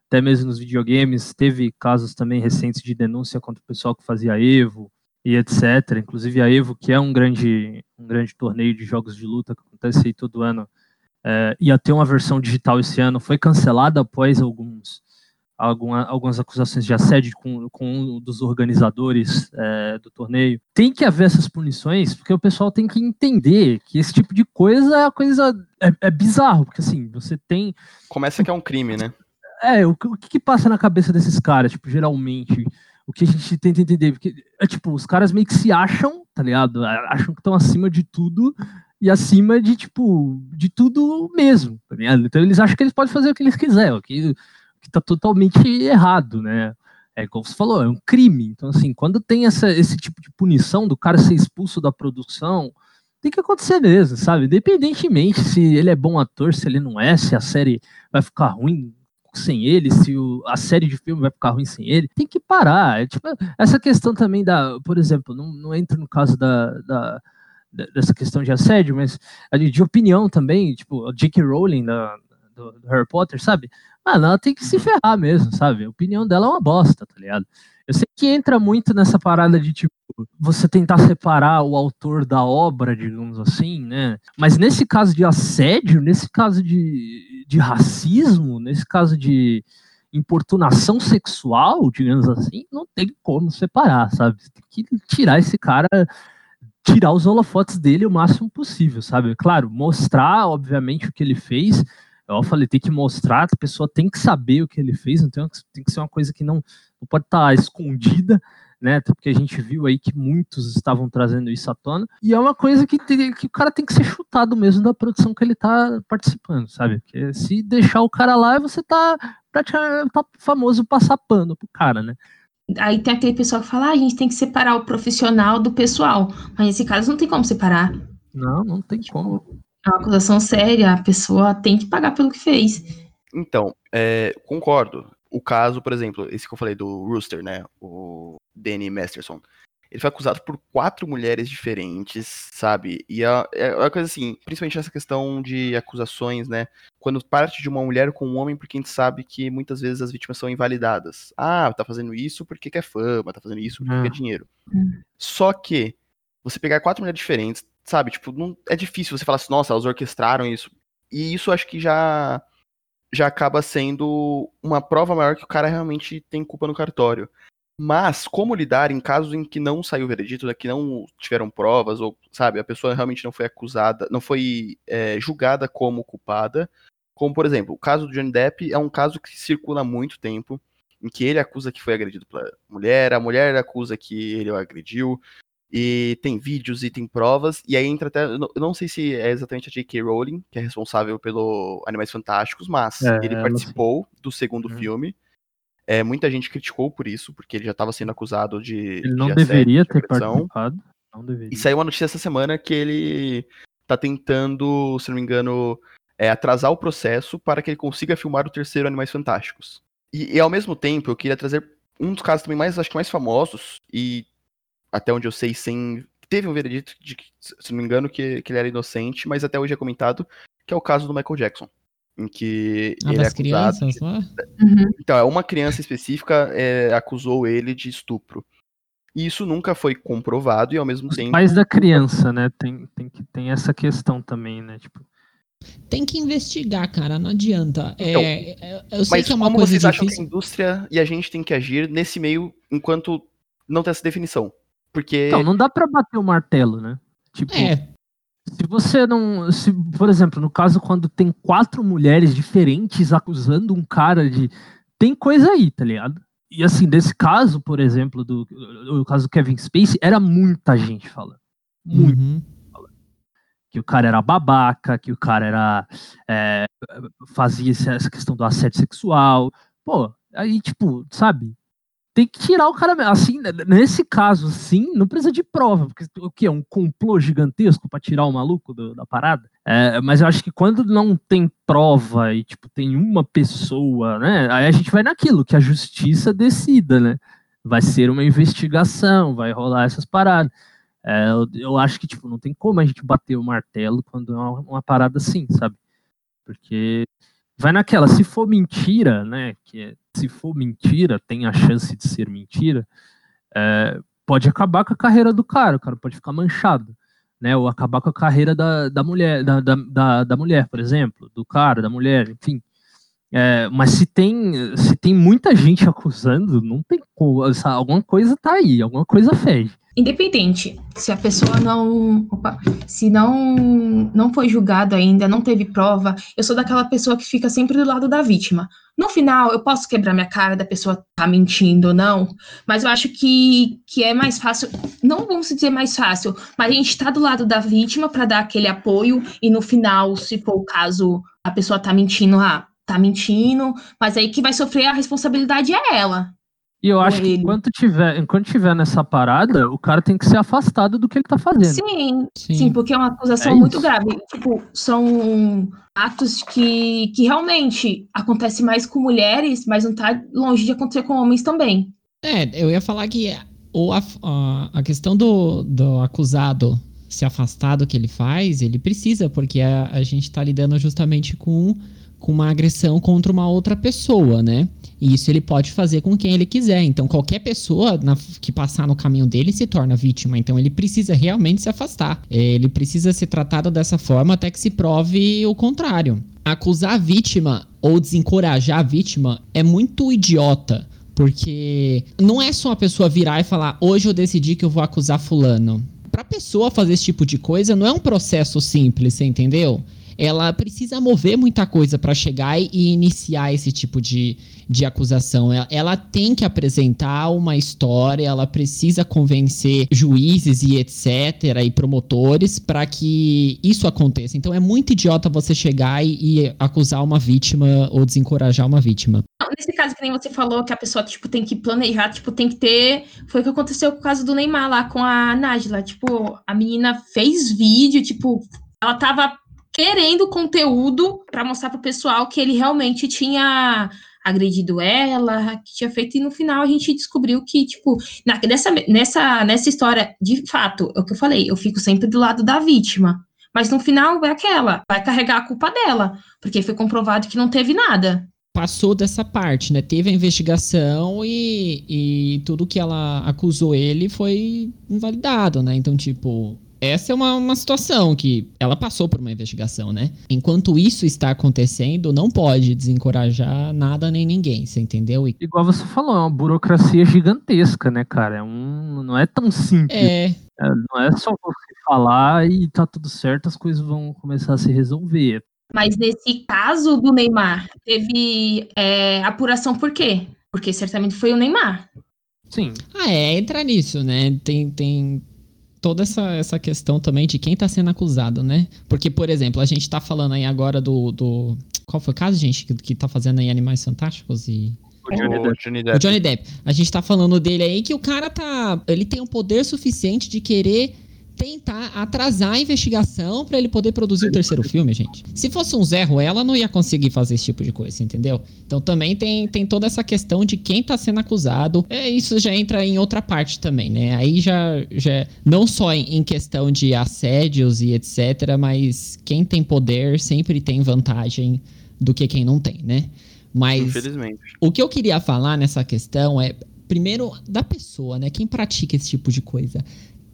até mesmo nos videogames, teve casos também recentes de denúncia contra o pessoal que fazia Evo e etc. Inclusive a Evo, que é um grande, um grande torneio de jogos de luta que acontece aí todo ano, é, ia ter uma versão digital esse ano, foi cancelada após alguns alguma, algumas acusações de assédio com, com um dos organizadores é, do torneio. Tem que haver essas punições, porque o pessoal tem que entender que esse tipo de coisa é coisa é, é bizarro, porque assim, você tem Começa que é um crime, né? é, o, que- o que, que passa na cabeça desses caras, tipo, geralmente? O que a gente tenta entender? Porque, é tipo, os caras meio que se acham, tá ligado? Acham que estão acima de tudo e acima de, tipo, de tudo mesmo, tá? Então eles acham que eles podem fazer o que eles quiserem, que, que tá totalmente errado, né? É como você falou, é um crime. Então, assim, quando tem essa, esse tipo de punição do cara ser expulso da produção, tem que acontecer mesmo, sabe? Independentemente se ele é bom ator, se ele não é, se a série vai ficar ruim sem ele, se o- a série de filme vai ficar ruim sem ele, tem que parar. É, tipo, essa questão também da, por exemplo, não, não entra no caso da- da- dessa questão de assédio, mas de opinião também, tipo, a J.K. Rowling da, do, do Harry Potter, sabe? Mano, ela tem que se ferrar mesmo, sabe? A opinião dela é uma bosta, tá ligado? Eu sei que entra muito nessa parada de, tipo, você tentar separar o autor da obra, digamos assim, né? Mas nesse caso de assédio, nesse caso de, de racismo, nesse caso de importunação sexual, digamos assim, não tem como separar, sabe? Você tem que tirar esse cara, tirar os holofotes dele o máximo possível, sabe? Claro, mostrar, obviamente, o que ele fez. Eu falei, tem que mostrar, a pessoa tem que saber o que ele fez, então tem que ser uma coisa que não, não pode estar escondida, né? Porque a gente viu aí que muitos estavam trazendo isso à tona. E é uma coisa que, tem- que o cara tem que ser chutado mesmo da produção que ele tá participando, sabe? Porque se deixar o cara lá, você tá praticamente tá famoso passar pano pro cara, né? Aí tem aquele pessoal que fala, ah, a gente tem que separar o profissional do pessoal. Mas nesse caso não tem como separar. Não, não tem como. É uma acusação séria, a pessoa tem que pagar pelo que fez. Então, é, concordo. O caso, por exemplo, esse que eu falei do Rooster, né? O Danny Masterson. Ele foi acusado por quatro mulheres diferentes, sabe? E é, é uma coisa assim, principalmente essa questão de acusações, né? Quando parte de uma mulher com um homem, porque a gente sabe que muitas vezes as vítimas são invalidadas. Ah, tá fazendo isso porque quer fama, tá fazendo isso porque É. quer dinheiro. Hum. Só que você pegar quatro mulheres diferentes, sabe? Tipo, não, é difícil você falar assim, nossa, elas orquestraram isso. E isso acho que já já acaba sendo uma prova maior que o cara realmente tem culpa no cartório. Mas como lidar em casos em que não saiu o veredito, né, que não tiveram provas, ou, sabe, a pessoa realmente não foi acusada, não foi é, julgada como culpada. Como, por exemplo, o caso do Johnny Depp é um caso que circula há muito tempo, em que ele acusa que foi agredido pela mulher, a mulher acusa que ele o agrediu, e tem vídeos e tem provas, e aí entra até. Eu não- sei se é exatamente a J.K. Rowling, que é responsável pelo Animais Fantásticos, mas É, ele participou do segundo Uhum. filme. É, muita gente criticou por isso, porque ele já estava sendo acusado de. Ele não de assédio, deveria de ter participado. Não deveria. E saiu uma notícia essa semana que ele tá tentando, se não me engano, é, atrasar o processo para que ele consiga filmar o terceiro Animais Fantásticos. E, e, ao mesmo tempo, eu queria trazer um dos casos também mais, acho que mais famosos, e até onde eu sei, sem. Teve um veredito de se não me engano, que, que ele era inocente, mas até hoje é comentado, que é o caso do Michael Jackson. Em que Ah, ele é das acusado. crianças de- lá? Uhum. Então, é uma criança específica é, acusou ele de estupro. E isso nunca foi comprovado e ao mesmo Os tempo. pais da criança, né? Tem, tem, que, tem essa questão também, né? Tipo, Tem que investigar, cara, não adianta. É, Então, é- eu sei Mas que é uma como coisa vocês acham que a difícil. indústria e a gente tem que agir nesse meio enquanto não tem essa definição? Porque. Então, não dá pra bater o martelo, né? Tipo, É, se você não. Se, por exemplo, no caso, quando tem quatro mulheres diferentes acusando um cara de. Tem coisa aí, tá ligado? E assim, desse caso, por exemplo, do o caso do Kevin Spacey, era muita gente falando. Muito. uhum. Que o cara era babaca, que o cara era. é, fazia essa questão do assédio sexual. Pô, aí, tipo, sabe? Tem que tirar o cara. Assim, n- nesse caso, sim, não precisa de prova, porque o que é um complô gigantesco pra tirar o maluco do- da parada. É, mas eu acho que quando não tem prova e, tipo, tem uma pessoa, né? Aí a gente vai naquilo, que a justiça decida, né? Vai ser uma investigação, vai rolar essas paradas. É, eu, eu acho que, tipo, não tem como a gente bater o martelo quando é uma, uma parada assim, sabe? Porque vai naquela, se for mentira, né? Que é, se for mentira, tem a chance de ser mentira, é, pode acabar com a carreira do cara, o cara pode ficar manchado, né? Ou acabar com a carreira da, da mulher, da, da, da, mulher, por exemplo, do cara, da mulher, enfim. É, mas se tem, se tem muita gente acusando, não tem como, alguma coisa tá aí, alguma coisa fede. Independente, se a pessoa não, opa, se não não foi julgado ainda, não teve prova, eu sou daquela pessoa que fica sempre do lado da vítima. No final, eu posso quebrar minha cara da pessoa tá mentindo ou não, mas eu acho que, que é mais fácil, não vamos dizer mais fácil, mas a gente tá do lado da vítima para dar aquele apoio e no final, se for o caso, a pessoa tá mentindo, ah, tá mentindo, mas aí que vai sofrer a responsabilidade é ela. E eu Ou acho que ele. enquanto tiver, enquanto tiver nessa parada, o cara tem que ser afastado do que ele tá fazendo. Sim, Sim. Sim, porque é uma acusação É muito grave. Tipo, são atos que, que realmente acontecem mais com mulheres, mas não tá longe de acontecer com homens também. É, eu ia falar que o, a, a- a questão do, do acusado se afastar do que ele faz, ele precisa, porque a, a gente tá lidando justamente com, com uma agressão contra uma outra pessoa, né? E isso ele pode fazer com quem ele quiser. Então, qualquer pessoa na- que passar no caminho dele se torna vítima. Então, ele precisa realmente se afastar. É, Ele precisa ser tratado dessa forma até que se prove o contrário. Acusar a vítima ou desencorajar a vítima é muito idiota. Porque não é só a pessoa virar e falar, hoje eu decidi que eu vou acusar fulano. Pra pessoa fazer esse tipo de coisa não é um processo simples, você entendeu? Ela precisa mover muita coisa pra chegar e iniciar esse tipo de, de acusação. Ela, ela tem que apresentar uma história, ela precisa convencer juízes e etc. e promotores pra que isso aconteça. Então é muito idiota você chegar e, e acusar uma vítima ou desencorajar uma vítima. Nesse caso que nem você falou, que a pessoa, tipo, tem que planejar, tipo, tem que ter... Foi o que aconteceu com o caso do Neymar lá com a Nájila. Tipo, a menina fez vídeo, tipo, ela tava querendo conteúdo pra mostrar pro pessoal que ele realmente tinha agredido ela, que tinha feito, e no final a gente descobriu que, tipo, na- nessa, nessa, nessa história, de fato, é o que eu falei, eu fico sempre do lado da vítima. Mas no final é aquela, vai carregar a culpa dela, porque foi comprovado que não teve nada. passou dessa parte, né? Teve a investigação e, e tudo que ela acusou ele foi invalidado, né? Então, tipo, essa é uma, uma situação que ela passou por uma investigação, né? Enquanto isso está acontecendo, não pode desencorajar nada nem ninguém, você entendeu? E, Igual você falou, é uma burocracia gigantesca, né, cara? É um, não é tão simples. é, É, Não é só você falar e tá tudo certo, as coisas vão começar a se resolver. Mas nesse caso do Neymar, teve é, apuração por quê? Porque certamente foi o Neymar. Sim. ah, é, entra nisso, né? Tem, tem toda essa, essa questão também de quem tá sendo acusado, né? Porque, por exemplo, a gente tá falando aí agora do. do qual foi o caso, gente, que, que tá fazendo aí Animais Fantásticos e. O Johnny Depp. Johnny O Depp. Johnny Depp. A gente tá falando dele aí que o cara tá. Ele tem um poder suficiente de querer tentar atrasar a investigação pra ele poder produzir o terceiro filme, gente. Se fosse um Zé Ruela, não ia conseguir fazer esse tipo de coisa, entendeu? Então também tem, tem toda essa questão de quem tá sendo acusado. É, isso já entra em outra parte também, né? Aí já. já não só em, em questão de assédios e etc., mas quem tem poder sempre tem vantagem do que quem não tem, né? Mas Infelizmente. o que eu queria falar nessa questão é, primeiro, da pessoa, né? Quem pratica esse tipo de coisa.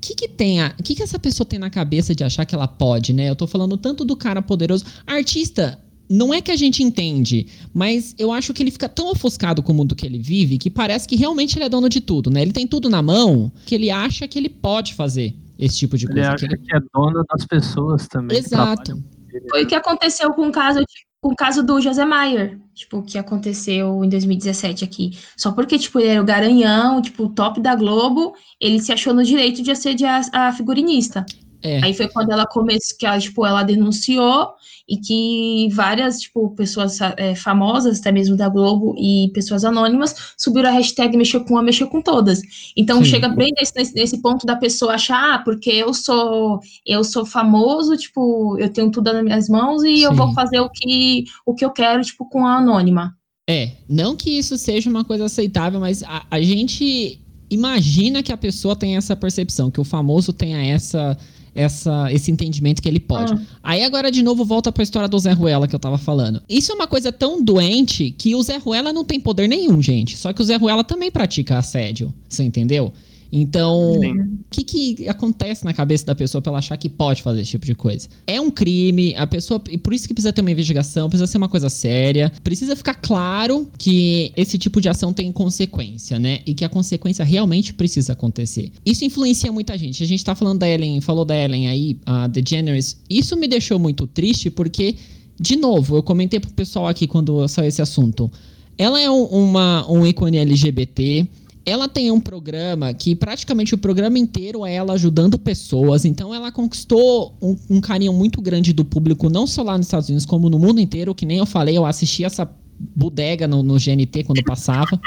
O que, que tem a, o que, que essa pessoa tem na cabeça de achar que ela pode, né? Eu tô falando tanto do cara poderoso. Artista, não é que a gente entende, mas eu acho que ele fica tão ofuscado com o mundo que ele vive que parece que realmente ele é dono de tudo, né? Ele tem tudo na mão que ele acha que ele pode fazer esse tipo de Ele coisa. acha que ele- que é dono das pessoas também. Exato. ele. Foi o que aconteceu com o caso, com o caso do José Maier, tipo, que aconteceu em 2017 aqui. Só porque, tipo, ele era o garanhão, tipo, o top da Globo, ele se achou no direito de a a figurinista. É. Aí foi quando ela começou, que ela, tipo, ela denunciou e que várias, tipo, pessoas é, famosas, até mesmo da Globo e pessoas anônimas, subiram a hashtag mexeu com uma, mexeu com todas. Então Sim. chega bem nesse, nesse, ponto da pessoa achar, ah, porque eu sou eu sou famoso, tipo, eu tenho tudo nas minhas mãos e eu Sim. vou fazer o que, o que eu quero, tipo, com a anônima. É, não que isso seja uma coisa aceitável, mas a, a gente imagina que a pessoa tem essa percepção, que o famoso tenha essa, essa, esse entendimento que ele pode. Ah. Aí agora de novo volta pra história do Zé Ruela que eu tava falando. Isso é uma coisa tão doente que o Zé Ruela não tem poder nenhum, gente. Só que o Zé Ruela também pratica assédio, você entendeu? Então, o que, que acontece na cabeça da pessoa pra ela achar que pode fazer esse tipo de coisa? É um crime, a pessoa. E por isso que precisa ter uma investigação, precisa ser uma coisa séria. Precisa ficar claro que esse tipo de ação tem consequência, né? E que a consequência realmente precisa acontecer. Isso influencia muita gente. A gente tá falando da Ellen, falou da Ellen aí, a DeGeneres. Isso me deixou muito triste porque, de novo, eu comentei pro pessoal aqui quando saiu esse assunto. Ela é um, uma, um ícone LGBT. Ela tem um programa que praticamente o programa inteiro é ela ajudando pessoas. Então ela conquistou um, um carinho muito grande do público, não só lá nos Estados Unidos, como no mundo inteiro. Que nem eu falei, eu assisti essa bodega no, no GNT quando passava.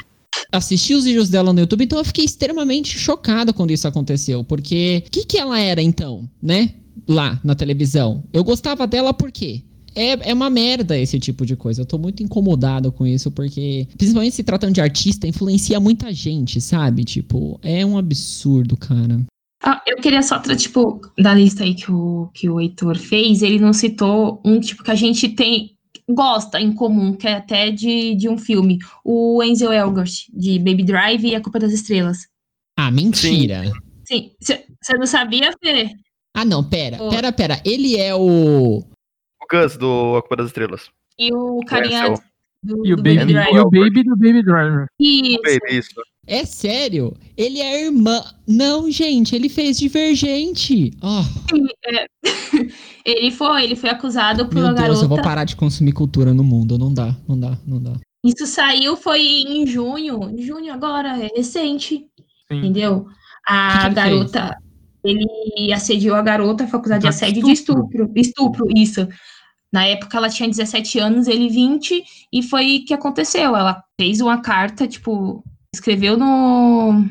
Assisti os vídeos dela no YouTube, então eu fiquei extremamente chocado quando isso aconteceu. Porque o que, que ela era então, né? Lá na televisão. Eu gostava dela por quê? É, é uma merda esse tipo de coisa. Eu tô muito incomodado com isso, porque, principalmente se tratando de artista, influencia muita gente, sabe? Tipo, é um absurdo, cara. Ah, eu queria só, tipo, da lista aí que o, que o Heitor fez, ele não citou um tipo que a gente tem, gosta em comum, que é até de, de um filme, o Enzel Elgort, de Baby Drive e A Culpa das Estrelas. Ah, mentira. Sim, você não sabia, Fê? Ah, não, pera, pera, pera. Ele é o. O Gus do A Culpa das Estrelas. E o carinha Enzel. do, E o do Baby, Baby Drive. e o baby do Baby Driver. Isso. Baby, isso. É sério? Ele é a irmã. Não, gente, ele fez Divergente. Oh, Ele foi, ele foi acusado por meu uma Deus, garota. eu vou parar de consumir cultura no mundo. Não dá, não dá, não dá. Isso saiu foi em junho, em junho agora, é recente, Sim. entendeu? Que A que ele garota, ele assediou a garota, foi acusada de De assédio e de estupro. Estupro, isso. Na época ela tinha 17 anos, ele 20, e foi o que aconteceu. Ela fez uma carta, tipo, escreveu no,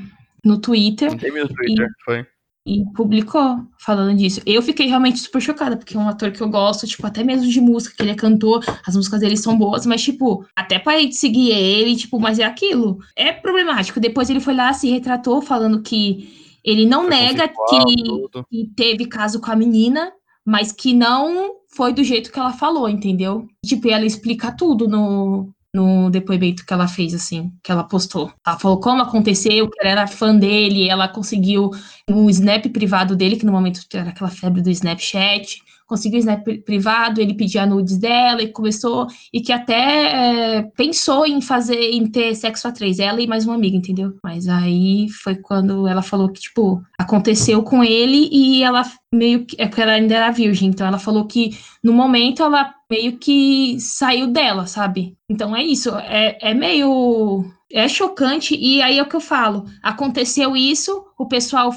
no Twitter Twitter, foi. e publicou falando disso. Eu fiquei realmente super chocada, porque é um ator que eu gosto, tipo, até mesmo de música, que ele é cantor, as músicas dele são boas, mas, tipo, até parei de seguir ele, tipo, mas é aquilo. É problemático. Depois ele foi lá, se retratou, falando que ele não Foi nega que, que teve caso com a menina, mas que não foi do jeito que ela falou, entendeu? Tipo, ela explica tudo no, no depoimento que ela fez, assim, que ela postou. Ela falou como aconteceu, que ela era fã dele, ela conseguiu um snap privado dele, que no momento era aquela febre do Snapchat, conseguiu snap pri- privado, ele pedia nudes dela e começou, e que até é, pensou em fazer, em ter sexo a três, ela e mais uma amiga, entendeu? Mas aí foi quando ela falou que, tipo, aconteceu com ele e ela meio que, é porque ela ainda era virgem, então ela falou que no momento ela meio que saiu dela, sabe? Então é isso, é, é meio. É chocante, e aí é o que eu falo. Aconteceu isso, o pessoal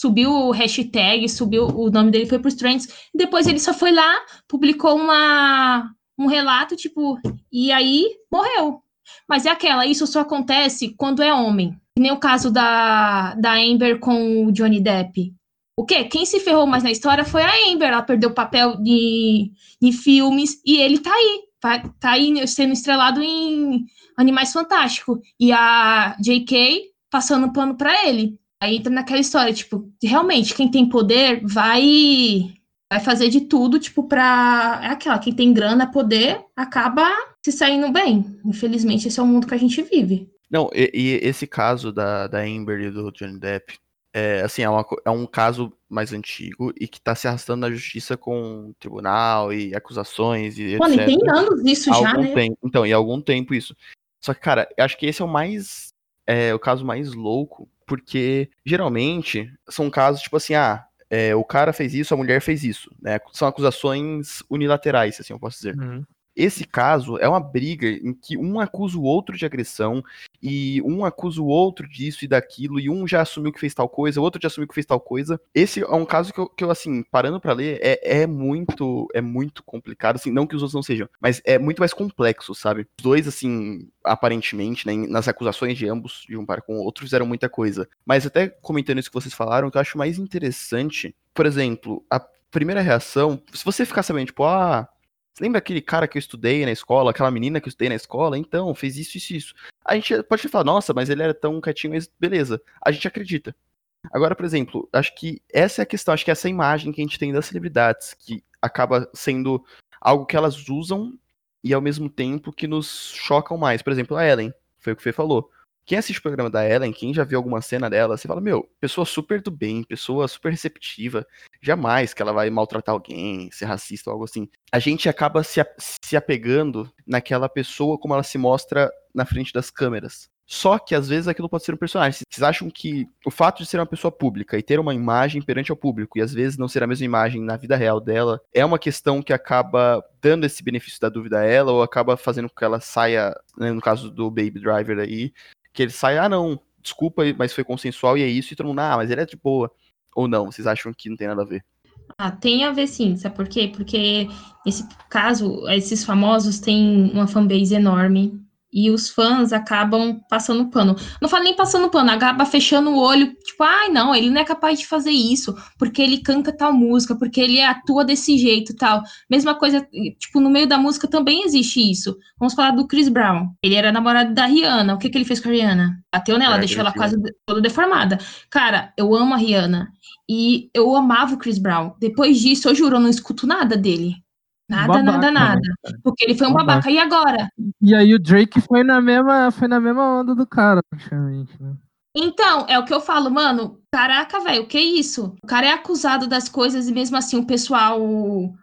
subiu o hashtag, subiu o nome dele, foi pros trends, e depois ele só foi lá, publicou uma, um relato, tipo, e aí morreu. Mas é aquela, isso só acontece quando é homem. Que nem o caso da, da Amber com o Johnny Depp. O quê? Quem se ferrou mais na história foi a Amber. Ela perdeu papel de, em filmes e ele tá aí. Tá, tá aí sendo estrelado em Animais Fantásticos. E a J.K. passando pano pra ele. Aí entra naquela história, tipo, realmente, quem tem poder vai vai fazer de tudo, tipo, pra. É aquela, quem tem grana, poder, acaba se saindo bem. Infelizmente, esse é o mundo que a gente vive. Não, e, e esse caso da, da Amber e do Johnny Depp, é, assim, é, uma, é um caso mais antigo e que tá se arrastando na justiça com tribunal e acusações e Mano, etc. e tem anos isso já, né? tempo. Então, e há algum tempo isso. Só que, cara, eu acho que esse é o mais. É o caso mais louco, porque geralmente são casos tipo assim, ah, é, o cara fez isso, a mulher fez isso, né? São acusações unilaterais, assim, eu posso dizer. Uhum. Esse caso é uma briga em que um acusa o outro de agressão e um acusa o outro disso e daquilo e um já assumiu que fez tal coisa, o outro já assumiu que fez tal coisa. Esse é um caso que eu, que eu assim, parando pra ler, é, é muito é muito complicado, assim, não que os outros não sejam, mas é muito mais complexo, sabe? Os dois, assim, aparentemente, né, nas acusações de ambos, de um par com o outro, fizeram muita coisa. Mas até comentando isso que vocês falaram, o que eu acho mais interessante, por exemplo, a primeira reação, se você ficar sabendo, tipo, ah, lembra aquele cara que eu estudei na escola, aquela menina que eu estudei na escola? Então, fez isso, isso, isso. A gente pode falar, nossa, mas ele era tão quietinho, mas beleza. A gente acredita. Agora, por exemplo, acho que essa é a questão, acho que essa imagem que a gente tem das celebridades, que acaba sendo algo que elas usam e ao mesmo tempo que nos chocam mais. Por exemplo, a Ellen, foi o que o Fê falou. Quem assiste o programa da Ellen, quem já viu alguma cena dela, você fala, meu, pessoa super do bem, pessoa super receptiva, jamais que ela vai maltratar alguém, ser racista ou algo assim. A gente acaba se, se apegando naquela pessoa como ela se mostra na frente das câmeras. Só que às vezes aquilo pode ser um personagem. Vocês acham que o fato de ser uma pessoa pública e ter uma imagem perante ao público e às vezes não ser a mesma imagem na vida real dela é uma questão que acaba dando esse benefício da dúvida a ela ou acaba fazendo com que ela saia, né, no caso do Baby Driver aí, que ele saia, ah não, desculpa, mas foi consensual e é isso, e todo mundo, ah, mas ele é de boa. Ou não, vocês acham que não tem nada a ver? Ah, tem a ver sim, sabe por quê? Porque nesse caso, esses famosos têm uma fanbase enorme e os fãs acabam passando pano. Não falo nem passando pano, acaba fechando o olho, tipo, ai não, ele não é capaz de fazer isso, porque ele canta tal música, porque ele atua desse jeito tal. Mesma coisa, tipo, no meio da música também existe isso. Vamos falar do Chris Brown. Ele era namorado da Rihanna. O que, que ele fez com a Rihanna? Bateu nela, É, deixou ela quase toda deformada. Cara, eu amo a Rihanna. E eu amava o Chris Brown. Depois disso, eu juro, eu não escuto nada dele. Nada, Babaca, nada, né, nada. Porque ele foi um Babaca. babaca. E agora? E aí o Drake foi na mesma, foi na mesma onda do cara, praticamente, né? Então, é o que eu falo, mano. Caraca, velho, o que é isso? O cara é acusado das coisas e mesmo assim o pessoal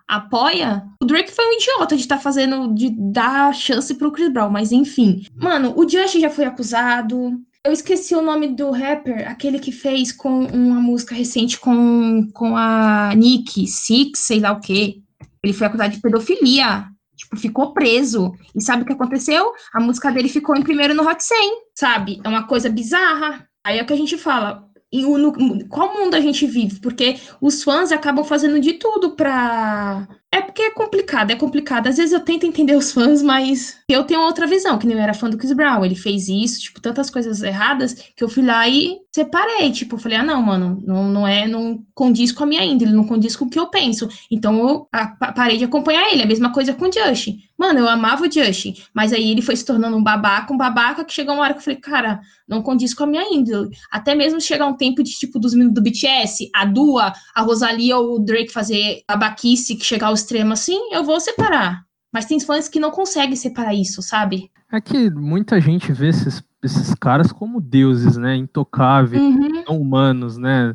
apoia. O Drake foi um idiota de estar fazendo, de dar chance pro Chris Brown, mas enfim. Mano, o Justin já foi acusado. Eu esqueci o nome do rapper, aquele que fez com uma música recente com, com a Nick, Six, sei lá o quê. Ele foi acusado de pedofilia. Tipo, ficou preso. E sabe o que aconteceu? A música dele ficou em primeiro no Hot 100, sabe? É uma coisa bizarra. Aí é que a gente fala. E no, qual mundo a gente vive? Porque os fãs acabam fazendo de tudo pra. É porque é complicado, é complicado. Às vezes eu tento entender os fãs, mas eu tenho outra visão, que nem eu era fã do Chris Brown. Ele fez isso, tipo, tantas coisas erradas, que eu fui lá e separei. Tipo, falei, ah, não, mano, não, não é, não condiz com a minha índole, não condiz com o que eu penso. Então eu a- pa- parei de acompanhar ele. A mesma coisa com o Justin. Mano, eu amava o Justin, mas aí ele foi se tornando um babaca, um babaca, que chegou uma hora que eu falei, cara, não condiz com a minha índole. Até mesmo chegar um tempo de, tipo, dos meninos do BTS, a Dua, a Rosalia ou o Drake fazer babaquice, que chegar ao extremo assim, eu vou separar. Mas tem fãs que não conseguem separar isso, sabe? É que muita gente vê esses, esses caras como deuses, né? Intocáveis, Uhum. não humanos, né?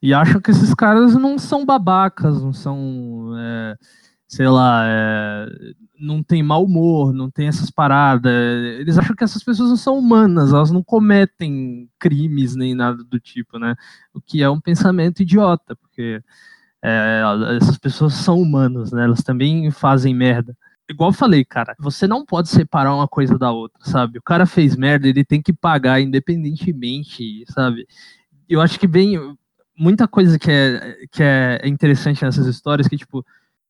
E acham que esses caras não são babacas, não são, é, sei lá, é, não tem mau humor, não tem essas paradas. Eles acham que essas pessoas não são humanas, elas não cometem crimes nem nada do tipo, né? O que é um pensamento idiota, porque é, essas pessoas são humanas, né? Elas também fazem merda. Igual eu falei, cara, você não pode separar uma coisa da outra, sabe? O cara fez merda, ele tem que pagar independentemente, sabe? Eu acho que bem muita coisa que é, que é interessante nessas histórias que, tipo,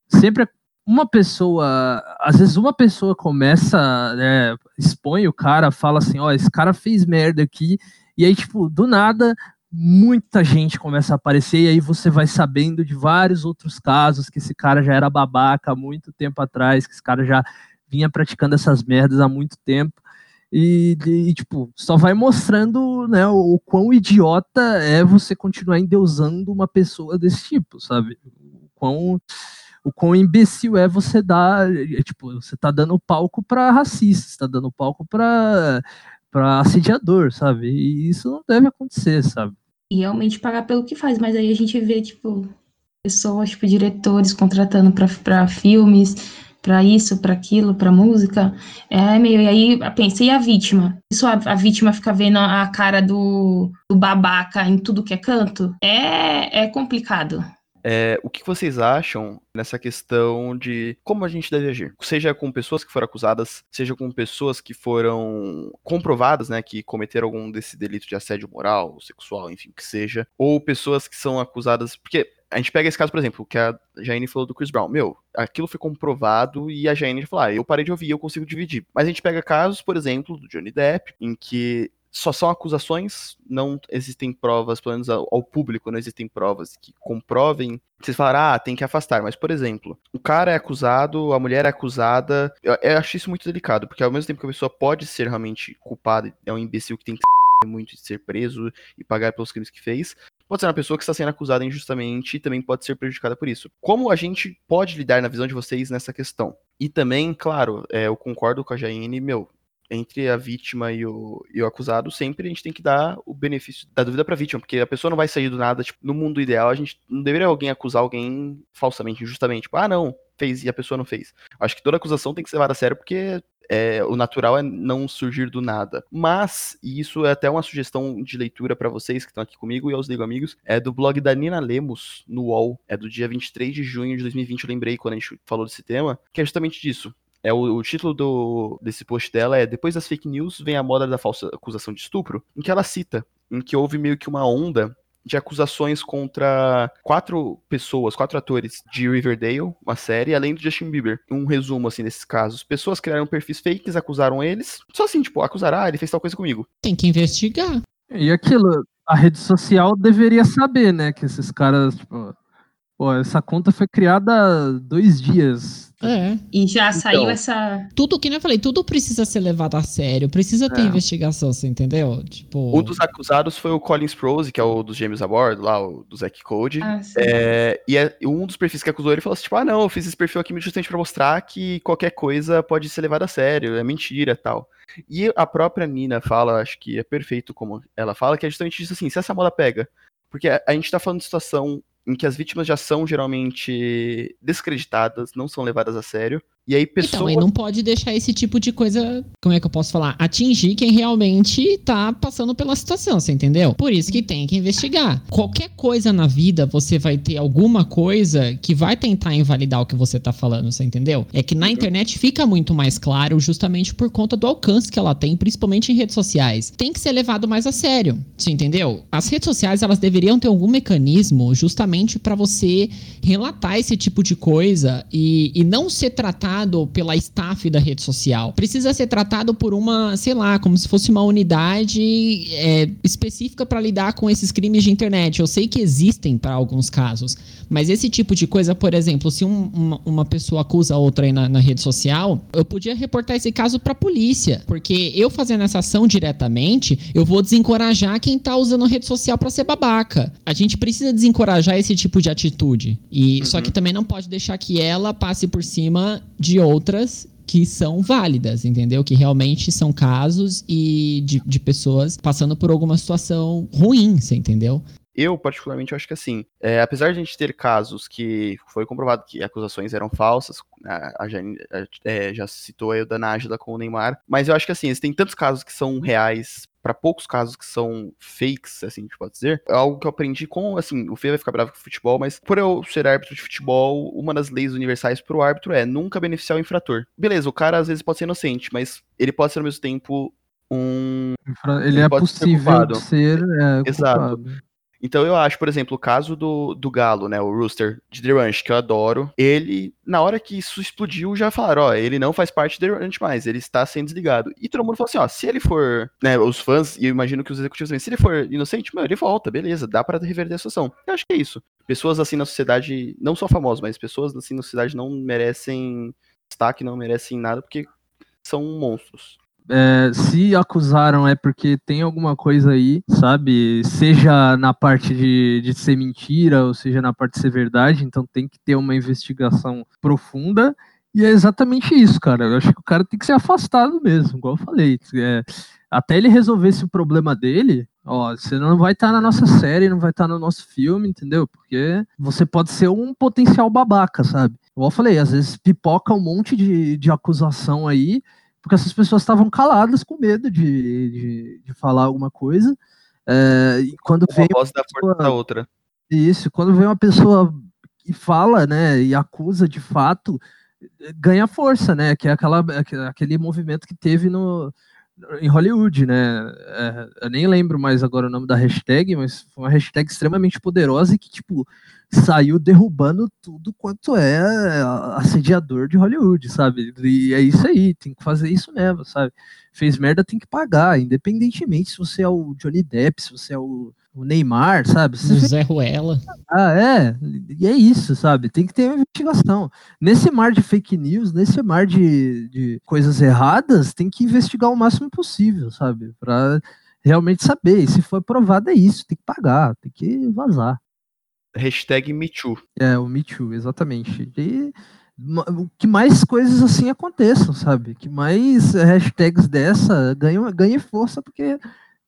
sempre uma pessoa, às vezes uma pessoa começa, né, expõe o cara, fala assim, ó, esse cara fez merda aqui, e aí, tipo, do nada, muita gente começa a aparecer, e aí você vai sabendo de vários outros casos que esse cara já era babaca há muito tempo atrás, que esse cara já vinha praticando essas merdas há muito tempo. E, e, tipo, só vai mostrando né, o, o, quão idiota é você continuar endeusando uma pessoa desse tipo, sabe? O quão, o quão imbecil é você dar, é, tipo, você tá dando palco para racista, tá dando palco para assediador, sabe? E isso não deve acontecer, sabe? E realmente pagar pelo que faz, mas aí a gente vê, tipo, pessoas, tipo, diretores contratando para filmes, para isso, para aquilo, para música. É meio. E aí pensei a vítima. Isso a, a, vítima fica vendo a cara do, do babaca em tudo que é canto. É, é complicado. É, o que vocês acham nessa questão de como a gente deve agir? Seja com pessoas que foram acusadas, seja com pessoas que foram comprovadas, né, que cometeram algum desse delito de assédio moral, sexual, enfim, que seja, ou pessoas que são acusadas, porque a gente pega esse caso, por exemplo, que a Jane falou do Chris Brown. Meu, aquilo foi comprovado e a Jane falou: ah, eu parei de ouvir, eu consigo dividir. Mas a gente pega casos, por exemplo, do Johnny Depp, em que só são acusações, não existem provas, pelo menos ao, público, não existem provas que comprovem. Vocês falaram, ah, tem que afastar, mas, por exemplo, o cara é acusado, a mulher é acusada. Eu, eu acho isso muito delicado, porque ao mesmo tempo que a pessoa pode ser realmente culpada, é um imbecil que tem que muito de ser preso e pagar pelos crimes que fez, pode ser uma pessoa que está sendo acusada injustamente e também pode ser prejudicada por isso. Como a gente pode lidar na visão de vocês nessa questão? E também, claro, é, eu concordo com a Jaine, meu, entre a vítima e o, e o acusado, sempre a gente tem que dar o benefício da dúvida pra vítima, porque a pessoa não vai sair do nada, tipo, no mundo ideal, a gente não deveria alguém acusar alguém falsamente, injustamente, tipo, ah, não, fez e a pessoa não fez. Acho que toda acusação tem que ser levada a sério, porque é, o natural é não surgir do nada. Mas, e isso é até uma sugestão de leitura para vocês que estão aqui comigo e aos Ligo Amigos, é do blog da Nina Lemos, no UOL, é do dia 23 de junho de 2020, eu lembrei quando a gente falou desse tema, que é justamente disso. É o, o, título do, desse post dela é Depois das fake news vem a moda da falsa acusação de estupro, em que ela cita em que houve meio que uma onda de acusações contra quatro pessoas, quatro atores de Riverdale, uma série, além do Justin Bieber. Um resumo, assim, desses casos. Pessoas criaram perfis fakes, acusaram eles. Só assim, tipo, acusaram, ah, ele fez tal coisa comigo. Tem que investigar. E aquilo, a rede social deveria saber, né, que esses caras, tipo, Pô, essa conta foi criada há dois dias. É. E já então, saiu essa. Tudo que eu falei, tudo precisa ser levado a sério, precisa ter é. investigação, você entendeu? Tipo. Um dos acusados foi o Colin Sprouse, que é o dos James Award, lá, o do Zack Code. Ah, é, e é, um dos perfis que acusou ele falou assim: tipo, ah, não, eu fiz esse perfil aqui justamente pra mostrar que qualquer coisa pode ser levada a sério, é mentira tal. E a própria Nina fala, acho que é perfeito como ela fala, que é justamente isso assim: se essa moda pega. Porque a, a gente tá falando de situação em que as vítimas já são geralmente descreditadas, não são levadas a sério. E aí pessoas... Então, e não pode deixar esse tipo de coisa, como é que eu posso falar, atingir quem realmente tá passando pela situação, você entendeu? Por isso que tem que investigar. Qualquer coisa na vida, você vai ter alguma coisa que vai tentar invalidar o que você tá falando, você entendeu? É que na internet fica muito mais claro justamente por conta do alcance que ela tem, principalmente em redes sociais. Tem que ser levado mais a sério, você entendeu? As redes sociais, elas deveriam ter algum mecanismo justamente para você relatar esse tipo de coisa e, e não ser tratado tratado pela staff da rede social. Precisa ser tratado por uma, sei lá, como se fosse uma unidade é, específica para lidar com esses crimes de internet. Eu sei que existem para alguns casos, mas esse tipo de coisa, por exemplo, se um, uma, uma, pessoa acusa outra aí na, na, rede social, eu podia reportar esse caso para a polícia, porque eu fazendo essa ação diretamente, eu vou desencorajar quem tá usando a rede social para ser babaca. A gente precisa desencorajar esse tipo de atitude. E uhum. só que também não pode deixar que ela passe por cima de outras que são válidas, entendeu? Que realmente são casos e de, de pessoas passando por alguma situação ruim, você entendeu? Eu, particularmente, acho que assim, é, apesar de a gente ter casos que foi comprovado que acusações eram falsas, a, a, a é, já citou aí o da Nájila com o Neymar, mas eu acho que assim, tem tantos casos que são reais para poucos casos que são fakes, assim, a gente pode dizer, é algo que eu aprendi com, assim, o Fê vai ficar bravo com o futebol, mas por eu ser árbitro de futebol, uma das leis universais pro árbitro é nunca beneficiar o infrator. Beleza, o cara às vezes pode ser inocente, mas ele pode ser ao mesmo tempo um... Ele, ele é possível ser, ser é, Exato. Então eu acho, por exemplo, o caso do, do Galo, né, o Rooster de The Ranch, que eu adoro, ele, na hora que isso explodiu, já falaram, ó, ele não faz parte de The Ranch mais, ele está sendo desligado. E todo mundo falou assim, ó, se ele for, né, os fãs, e eu imagino que os executivos também, se ele for inocente, mano, ele volta, beleza, dá para reverter a situação. Eu acho que é isso. Pessoas assim na sociedade, não só famosas, mas pessoas assim na sociedade não merecem destaque, não merecem nada, porque são monstros. É, se acusaram é porque tem alguma coisa aí, sabe? Seja na parte de, de ser mentira, ou seja na parte de ser verdade, então tem que ter uma investigação profunda. E é exatamente isso, cara. Eu acho que o cara tem que ser afastado mesmo, igual eu falei. É, até ele resolver esse problema dele, ó, você não vai estar tá na nossa série, não vai estar tá no nosso filme, entendeu? Porque você pode ser um potencial babaca, sabe? Igual eu falei, às vezes pipoca um monte de, de acusação aí, porque essas pessoas estavam caladas com medo de, de, de falar alguma coisa. É, e quando Uma voz da pessoa, da outra. Isso, quando vem uma pessoa e fala, né, e acusa de fato, ganha força, né, que é aquela, aquele movimento que teve no, em Hollywood, né, é, eu nem lembro mais agora o nome da hashtag, mas foi uma hashtag extremamente poderosa e que, tipo, saiu derrubando tudo quanto é assediador de Hollywood, sabe? E é isso aí, tem que fazer isso mesmo, sabe? Fez merda, tem que pagar, independentemente se você é o Johnny Depp, se você é o, o Neymar, sabe? Se o Zé Ruela. Ah, é, e é isso, sabe? Tem que ter uma investigação. Nesse mar de fake news, nesse mar de, de coisas erradas, tem que investigar o máximo possível, sabe? Pra realmente saber. E se for provado, é isso, tem que pagar, tem que vazar. Hashtag MeToo. É, o MeToo, exatamente. E que mais coisas assim aconteçam, sabe? Que mais hashtags dessa ganhem, ganhem força, porque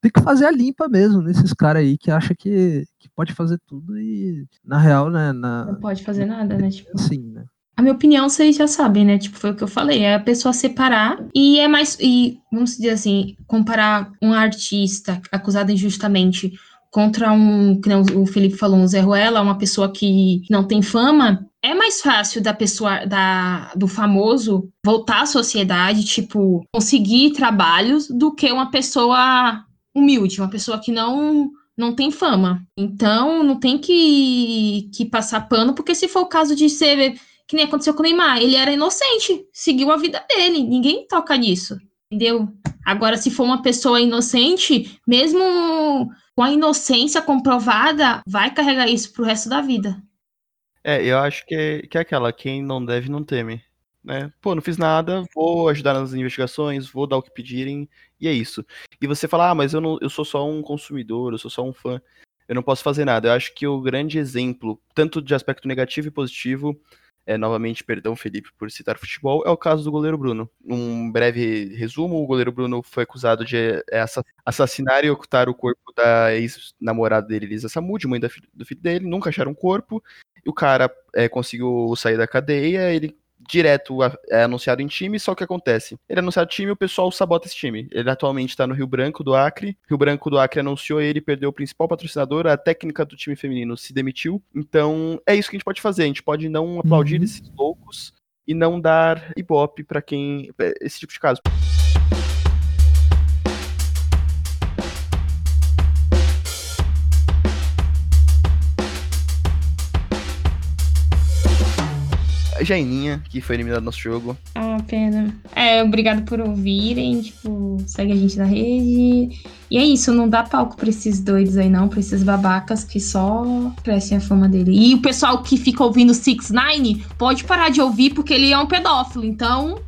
tem que fazer a limpa mesmo nesses caras aí que acha que, que pode fazer tudo e, na real, né? Na, Não pode fazer nada, né? Tipo... Sim, né? A minha opinião, vocês já sabem, né? Tipo, foi o que eu falei. É a pessoa separar e é mais. E, vamos dizer assim, comparar um artista acusado injustamente contra um, que o Felipe falou, um Zé Ruela, uma pessoa que não tem fama, é mais fácil da pessoa, da, do famoso voltar à sociedade, tipo, conseguir trabalhos do que uma pessoa humilde, uma pessoa que não não tem fama. Então, não tem que, que passar pano, porque se for o caso de ser, que nem aconteceu com o Neymar, ele era inocente, seguiu a vida dele, ninguém toca nisso, entendeu? Agora, se for uma pessoa inocente, mesmo com a inocência comprovada, vai carregar isso pro resto da vida. É, eu acho que é, que é aquela, quem não deve não teme. Né? Pô, não fiz nada, vou ajudar nas investigações, vou dar o que pedirem, e é isso. E você fala, ah, mas eu, não, eu sou só um consumidor, eu sou só um fã, eu não posso fazer nada. Eu acho que o grande exemplo, tanto de aspecto negativo e positivo, é, novamente, perdão, Felipe, por citar futebol, é o caso do goleiro Bruno. Um breve resumo: o goleiro Bruno foi acusado de é, assassinar e ocultar o corpo da ex-namorada dele, Elisa Samud, mãe do filho dele. Nunca acharam um corpo. E o cara é, conseguiu sair da cadeia, ele direto é anunciado em time, só que acontece. Ele é anunciado em time, o pessoal sabota esse time. Ele atualmente está no Rio Branco do Acre. Rio Branco do Acre anunciou ele, perdeu o principal patrocinador, a técnica do time feminino se demitiu. Então, é isso que a gente pode fazer. A gente pode não aplaudir uhum. esses loucos e não dar ibope para quem esse tipo de caso. Jaininha, que foi eliminada do nosso jogo. Ah, pena. É, obrigado por ouvirem. Tipo, segue a gente na rede. E é isso, não dá palco pra esses doidos aí, não, pra esses babacas que só crescem a fama dele. E o pessoal que fica ouvindo Six Nine pode parar de ouvir porque ele é um pedófilo. Então,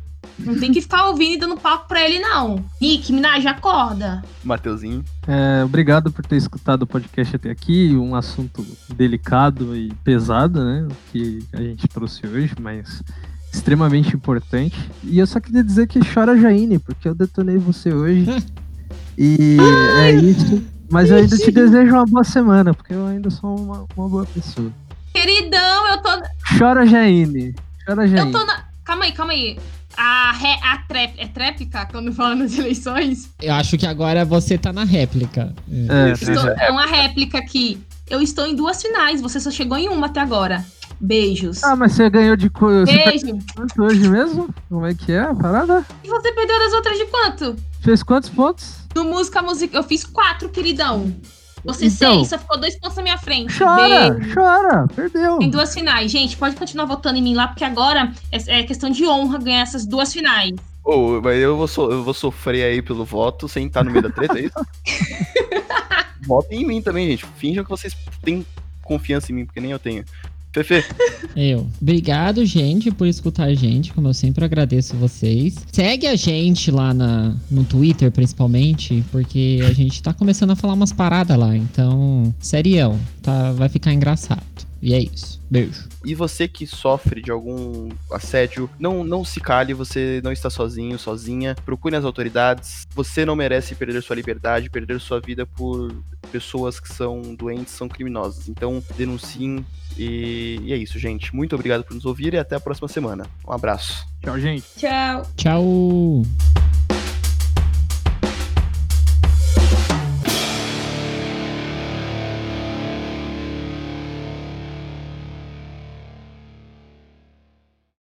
não tem que ficar ouvindo e dando papo pra ele, não. Nick, Minaj, acorda. Mateuzinho. É, obrigado por ter escutado o podcast até aqui. Um assunto delicado e pesado, né? Que a gente trouxe hoje, mas extremamente importante. E eu só queria dizer que chora Jaine, porque eu detonei você hoje. e é isso. Mas eu ainda te desejo uma boa semana, porque eu ainda sou uma, uma boa pessoa. Queridão, eu tô. Chora Jaine. Chora Jaine. Eu tô na. Calma aí, calma aí a, re, a trep, é tréplica quando fala nas eleições? Eu acho que agora você tá na réplica. É, estou, é uma réplica aqui. Eu estou em duas finais, você só chegou em uma até agora. Beijos. Ah, mas você ganhou de coisa. Beijo. Quanto hoje mesmo? Como é que é a parada? E você perdeu das outras de quanto? Fez quantos pontos? No música, música. Eu fiz quatro, queridão. Você Então. só ficou dois pontos na minha frente. Chora, Beijo. chora, perdeu. Tem duas finais. Gente, pode continuar votando em mim lá, porque agora é, é questão de honra ganhar essas duas finais. Ô, mas eu vou, so- eu vou sofrer aí pelo voto sem estar no meio da treta, é isso? Votem em mim também, gente. Finjam que vocês têm confiança em mim, porque nem eu tenho. Fefe, Eu. Obrigado, gente, por escutar a gente, como eu sempre agradeço vocês. Segue a gente lá na, no Twitter, principalmente, porque a gente tá começando a falar umas paradas lá. Então, serião, tá, vai ficar engraçado. E é isso. Beijo. e você que sofre de algum assédio, não, não se cale, você não está sozinho, sozinha. Procure as autoridades. Você não merece perder sua liberdade, perder sua vida por pessoas que são doentes, são criminosas. Então, denunciem. E, e é isso, gente. Muito obrigado por nos ouvir e até a próxima semana. Um abraço. Tchau, gente. Tchau. Tchau.